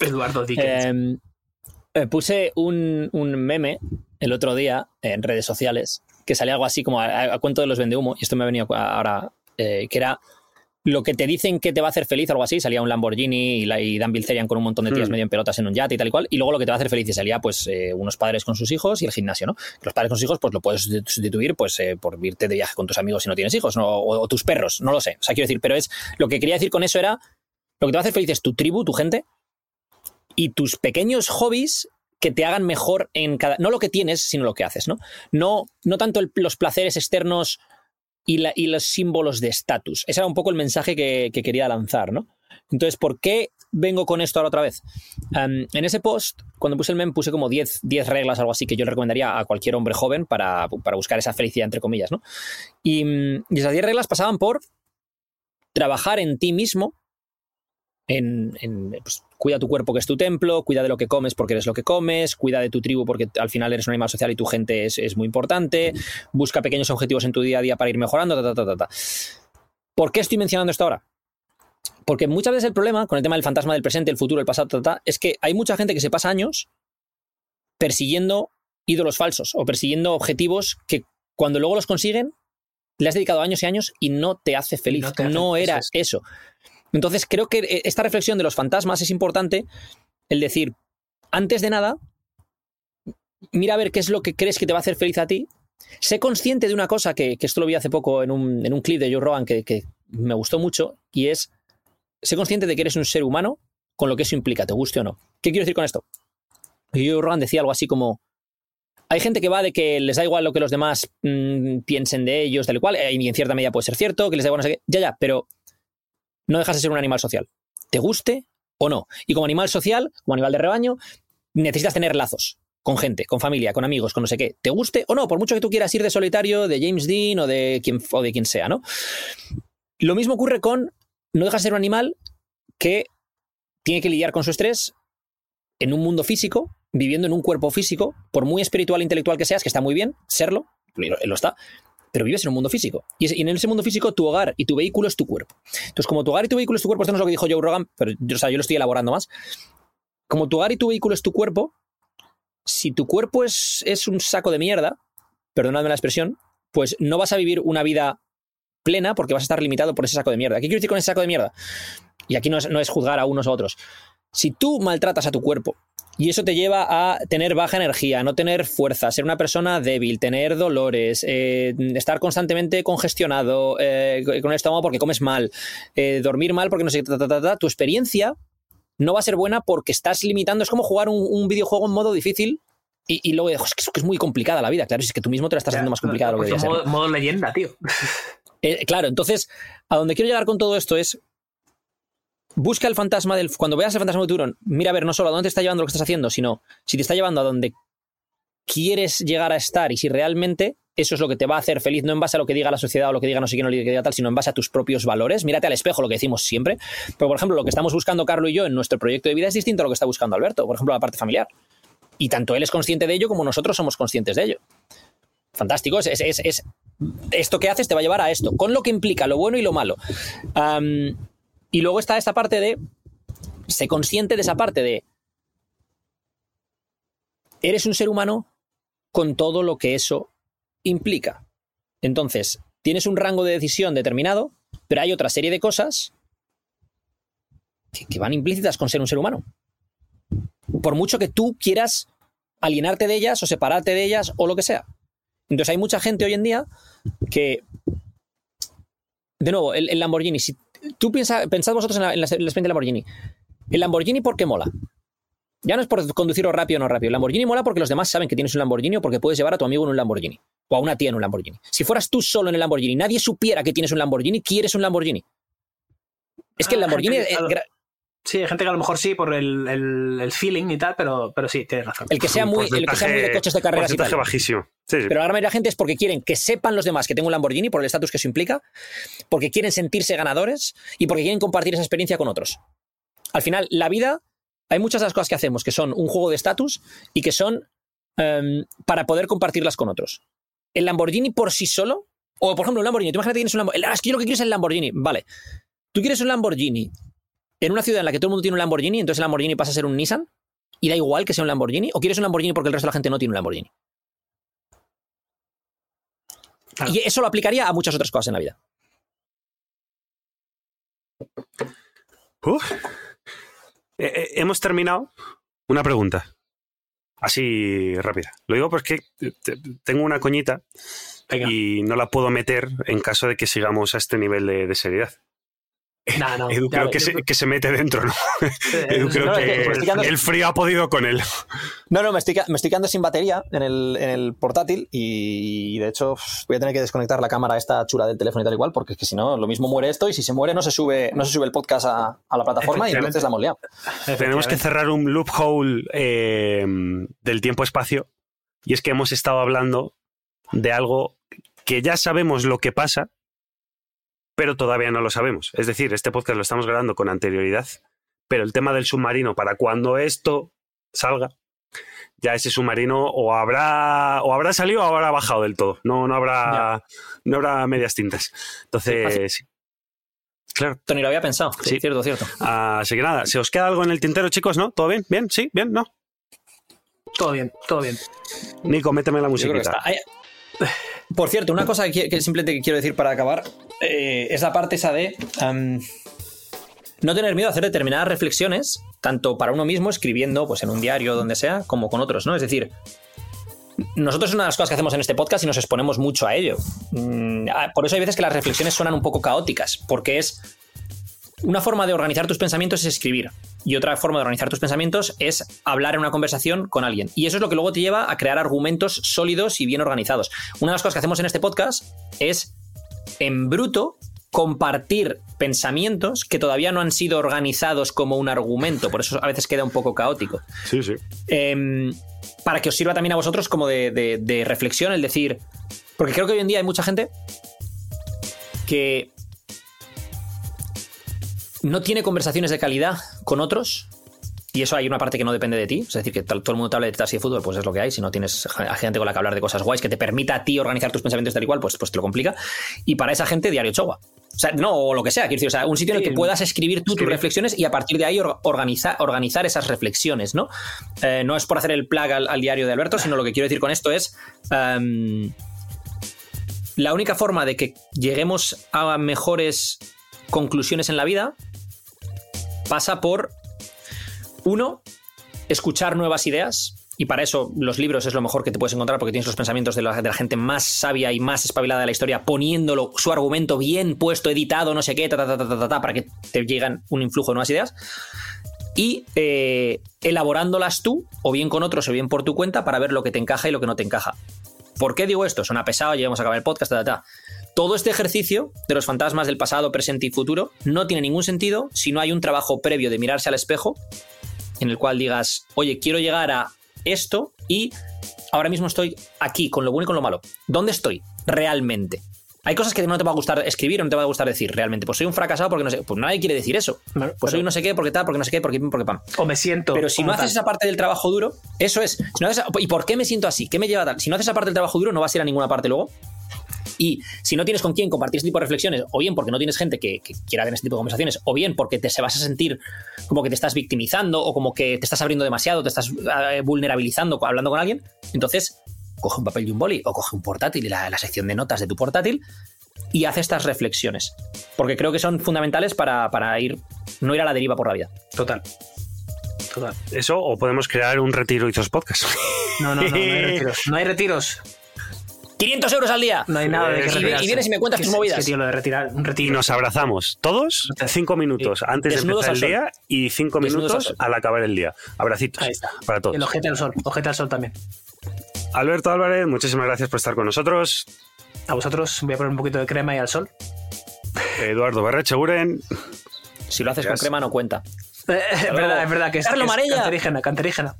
Eduardo Dickens. Eh, eh, puse un, un meme el otro día en redes sociales que salía algo así como a, a cuento de los vendehumo, y esto me ha venido ahora, eh, que era lo que te dicen que te va a hacer feliz o algo así, salía un Lamborghini y, la- y Dan Bilzerian con un montón de tías Mm. medio en pelotas en un yate y tal y cual, y luego lo que te va a hacer feliz y salía pues eh, unos padres con sus hijos y el gimnasio, ¿no? Los padres con sus hijos pues lo puedes sustituir pues eh, por irte de viaje con tus amigos si no tienes hijos, ¿no? o, o tus perros, no lo sé, o sea, quiero decir, pero es, lo que quería decir con eso era, lo que te va a hacer feliz es tu tribu, tu gente, y tus pequeños hobbies que te hagan mejor en cada. No lo que tienes, sino lo que haces, ¿no? No, no tanto el- los placeres externos y, los símbolos de estatus. Ese era un poco el mensaje que, que quería lanzar, ¿no? Entonces, ¿por qué vengo con esto ahora otra vez? En ese post, cuando puse el meme, puse como 10, 10 reglas, algo así, que yo le recomendaría a cualquier hombre joven para, para buscar esa felicidad, entre comillas, ¿no? Y, mm, y esas 10 reglas pasaban por trabajar en ti mismo, en, en, pues, cuida tu cuerpo que es tu templo, cuida de lo que comes porque eres lo que comes, cuida de tu tribu porque al final eres un animal social y tu gente es, es muy importante, busca pequeños objetivos en tu día a día para ir mejorando, ta, ta, ta, ta, ta. ¿Por qué estoy mencionando esto ahora? Porque muchas veces el problema con el tema del fantasma del presente, el futuro, el pasado, ta, ta, ta, es que hay mucha gente que se pasa años persiguiendo ídolos falsos o persiguiendo objetivos que cuando luego los consiguen le has dedicado años y años y no te hace feliz. No te hace- no era eso eso. Entonces creo que eh, esta reflexión de los fantasmas es importante, el decir, antes de nada, mira a ver qué es lo que crees que te va a hacer feliz a ti. Sé consciente de una cosa que, esto lo vi hace poco en un, en un clip de Joe Rogan que, que me gustó mucho y es, sé consciente de que eres un ser humano con lo que eso implica, te guste o no. ¿Qué quiero decir con esto? Joe Rogan decía algo así como, hay gente que va de que les da igual lo que los demás mm, piensen de ellos, tal y cual, eh, y en cierta medida puede ser cierto, que les da igual ya, ya, pero no dejas de ser un animal social. ¿Te guste o no? Y como animal social, como animal de rebaño, necesitas tener lazos con gente, con familia, con amigos, con no sé qué. ¿Te guste o no? Por mucho que tú quieras ir de solitario, de James Dean o de quien, o de quien sea, ¿no? Lo mismo ocurre con no dejas de ser un animal que tiene que lidiar con su estrés en un mundo físico, viviendo en un cuerpo físico, por muy espiritual e intelectual que seas, que está muy bien serlo, lo, lo está, pero vives en un mundo físico. Y, en ese mundo físico tu hogar y tu vehículo es tu cuerpo. Entonces, como tu hogar y tu vehículo es tu cuerpo, esto no es lo que dijo Joe Rogan, pero yo, o sea, yo lo estoy elaborando más. Como tu hogar y tu vehículo es tu cuerpo, si tu cuerpo es, es un saco de mierda, perdonadme la expresión, pues no vas a vivir una vida plena porque vas a estar limitado por ese saco de mierda. ¿Qué quiero decir con ese saco de mierda? Y aquí no es, no es juzgar a unos a otros. Si tú maltratas a tu cuerpo y eso te lleva a tener baja energía, no tener fuerza, ser una persona débil, tener dolores, eh, estar constantemente congestionado eh, con el estómago porque comes mal, eh, dormir mal porque no sé qué, tu experiencia no va a ser buena porque estás limitando. Es como jugar un, un videojuego en modo difícil y, y luego "Jo, es que, es muy complicada la vida. Claro, si es que tú mismo te la estás haciendo más complicada lo que modo, modo leyenda, tío. Eh, claro, entonces, a donde quiero llegar con todo esto es. Busca el fantasma del. Cuando veas el fantasma del tiburón, mira a ver no solo a dónde te está llevando lo que estás haciendo, sino si te está llevando a donde quieres llegar a estar y si realmente eso es lo que te va a hacer feliz, no en base a lo que diga la sociedad o lo que diga no sé quién o lo que diga tal, sino en base a tus propios valores. Mírate al espejo, lo que decimos siempre. Pero, por ejemplo, lo que estamos buscando Carlo y yo en nuestro proyecto de vida es distinto a lo que está buscando Alberto, por ejemplo, la parte familiar. Y tanto él es consciente de ello como nosotros somos conscientes de ello. Fantástico, es, es- es- es- esto que haces te va a llevar a esto, con lo que implica lo bueno y lo malo. Y luego está esta parte de, sé consciente de esa parte de, eres un ser humano con todo lo que eso implica. Entonces, tienes un rango de decisión determinado, pero hay otra serie de cosas que, que van implícitas con ser un ser humano. Por mucho que tú quieras alienarte de ellas o separarte de ellas o lo que sea. Entonces hay mucha gente hoy en día que, de nuevo, el, el Lamborghini, si tú piensa, pensad vosotros en la, en la, en la experiencia del Lamborghini, el Lamborghini ¿por qué mola? Ya no es por conducirlo rápido o no rápido. El Lamborghini mola porque los demás saben que tienes un Lamborghini o porque puedes llevar a tu amigo en un Lamborghini. O a una tía en un Lamborghini. Si fueras tú solo en el Lamborghini nadie supiera que tienes un Lamborghini, quieres un Lamborghini. Es que el Ah, Lamborghini... Sí, hay gente que a lo mejor sí por el, el- el feeling y tal, pero, pero sí, tienes razón. El que sea muy, el que sea muy de coches de carreras y porcentaje tal. bajísimo. Sí, sí. Pero la gran mayoría de la gente es porque quieren que sepan los demás que tengo un Lamborghini por el estatus que eso implica, porque quieren sentirse ganadores y porque quieren compartir esa experiencia con otros. Al final, la vida, hay muchas de las cosas que hacemos que son un juego de estatus y que son em, para poder compartirlas con otros. El Lamborghini por sí solo, o por ejemplo un Lamborghini, tú imagínate que tienes un Lamborghini, es que yo lo que quiero es el Lamborghini, vale. Tú quieres un Lamborghini en una ciudad en la que todo el mundo tiene un Lamborghini, entonces el Lamborghini pasa a ser un Nissan y da igual que sea un Lamborghini, o quieres un Lamborghini porque el resto de la gente no tiene un Lamborghini. Claro. Y eso lo aplicaría a muchas otras cosas en la vida. Uf. Eh, eh, hemos terminado. Una pregunta. Así rápida. Lo digo porque te- tengo una coñita Venga. y no la puedo meter en caso de que sigamos a este nivel de, de seriedad. No, no, Edu creo que se, que se mete dentro, ¿no? Edu creo no, es que quedando- el frío ha podido con él. No, no, me estoy, me estoy quedando sin batería en el, en el portátil y de hecho voy a tener que desconectar la cámara esta chula del teléfono y tal igual, porque es que si no, lo mismo muere esto y si se muere no se sube, no se sube el podcast a, a la plataforma y entonces la hemos liado. Tenemos que cerrar un loophole eh, del tiempo-espacio y es que hemos estado hablando de algo que ya sabemos lo que pasa, pero todavía no lo sabemos. Es decir, este podcast lo estamos grabando con anterioridad, pero el tema del submarino, para cuando esto salga, ya ese submarino o habrá o habrá salido o habrá bajado del todo. No, no habrá no habrá medias tintas. Entonces, sí. Claro. Tony lo había pensado. Sí, Sí. cierto, cierto. Así que nada, ¿se os queda algo en el tintero, chicos? ¿No? ¿Todo bien? ¿Bien? ¿Sí? ¿Bien? ¿No? Todo bien, todo bien. Nico, méteme la musiquita. Por cierto, una cosa que, simplemente quiero decir para acabar eh, es la parte esa de no tener miedo a hacer determinadas reflexiones, tanto para uno mismo, escribiendo pues, en un diario o donde sea, como con otros, ¿no? Es decir, nosotros es una de las cosas que hacemos en este podcast y nos exponemos mucho a ello. Mm, ah, Por eso hay veces que las reflexiones suenan un poco caóticas, porque es una forma de organizar tus pensamientos es escribir. Y otra forma de organizar tus pensamientos es hablar en una conversación con alguien. Y eso es lo que luego te lleva a crear argumentos sólidos y bien organizados. Una de las cosas que hacemos en este podcast es, en bruto, compartir pensamientos que todavía no han sido organizados como un argumento. Por eso a veces queda un poco caótico. Sí, sí. Em, para que os sirva también a vosotros como de, de- de reflexión, el decir. Porque creo que hoy en día hay mucha gente que no tiene conversaciones de calidad con otros. Y eso hay una parte que no depende de ti. Es decir, que todo el mundo te habla de tetas y de fútbol, pues es lo que hay. Si no tienes a gente con la que hablar de cosas guays que te permita a ti organizar tus pensamientos tal y cual, pues, pues te lo complica. Y para esa gente, diario Chogua. O sea, no, o lo que sea. Quiero decir, o sea, un sitio en el que puedas escribir tú tus reflexiones y a partir de ahí or- organiza- organizar esas reflexiones, ¿no? Eh, no es por hacer el plug al, al diario de Alberto, sino lo que quiero decir con esto es. em, la única forma de que lleguemos a mejores conclusiones en la vida pasa por, uno, escuchar nuevas ideas. Y para eso los libros es lo mejor que te puedes encontrar porque tienes los pensamientos de la, gente más sabia y más espabilada de la historia poniéndolo, su argumento bien puesto, editado, no sé qué, ta, ta, ta, ta, para que te lleguen un influjo de nuevas ideas. Y eh, elaborándolas tú, o bien con otros, o bien por tu cuenta, para ver lo que te encaja y lo que no te encaja. ¿Por qué digo esto? Suena pesado, llegamos a acabar el podcast, ta, ta, ta. Todo este ejercicio de los fantasmas del pasado, presente y futuro no tiene ningún sentido si no hay un trabajo previo de mirarse al espejo en el cual digas, oye, quiero llegar a esto y ahora mismo estoy aquí, con lo bueno y con lo malo. ¿Dónde estoy realmente? Hay cosas que no te va a gustar escribir o no te va a gustar decir realmente. Pues soy un fracasado porque no sé. Pues nadie quiere decir eso. Pues pero- soy no sé qué, porque tal, porque no sé qué, porque pim, porque pam. O me siento. Pero si no haces esa parte del trabajo duro, eso es. Si no haces- ¿Y por qué me siento así? ¿Qué me lleva a tal? Si no haces esa parte del trabajo duro, no vas a ir a ninguna parte luego. Y si no tienes con quién compartir este tipo de reflexiones, o bien porque no tienes gente que, que quiera tener este tipo de conversaciones, o bien porque te se vas a sentir como que te estás victimizando, o como que te estás abriendo demasiado, te estás eh, vulnerabilizando hablando con alguien, entonces coge un papel y un boli, o coge un portátil y la, la sección de notas de tu portátil, y haz estas reflexiones. Porque creo que son fundamentales para, para ir, no ir a la deriva por la vida. Total. Total. Eso, o podemos crear un retiro y dos podcasts. No, no, no, no hay retiros. No hay retiros. 500 euros al día. No hay nada de que Y- y vienes y me cuentas Es- tus movidas. Es que, tío, lo de retirar, un Y nos abrazamos todos cinco minutos antes de Desnudos empezar el al día y cinco Desnudos minutos al acabar el día. Abracitos Ahí está. para todos. El ojete al sol. Ojete al sol también. Alberto Álvarez, muchísimas gracias por estar con nosotros. A vosotros voy a poner un poquito de crema y al sol. Eduardo Berrecheguren. Si lo haces con crema no cuenta. Eh, es verdad, es verdad que es, Marella. cancerígena, cancerígena.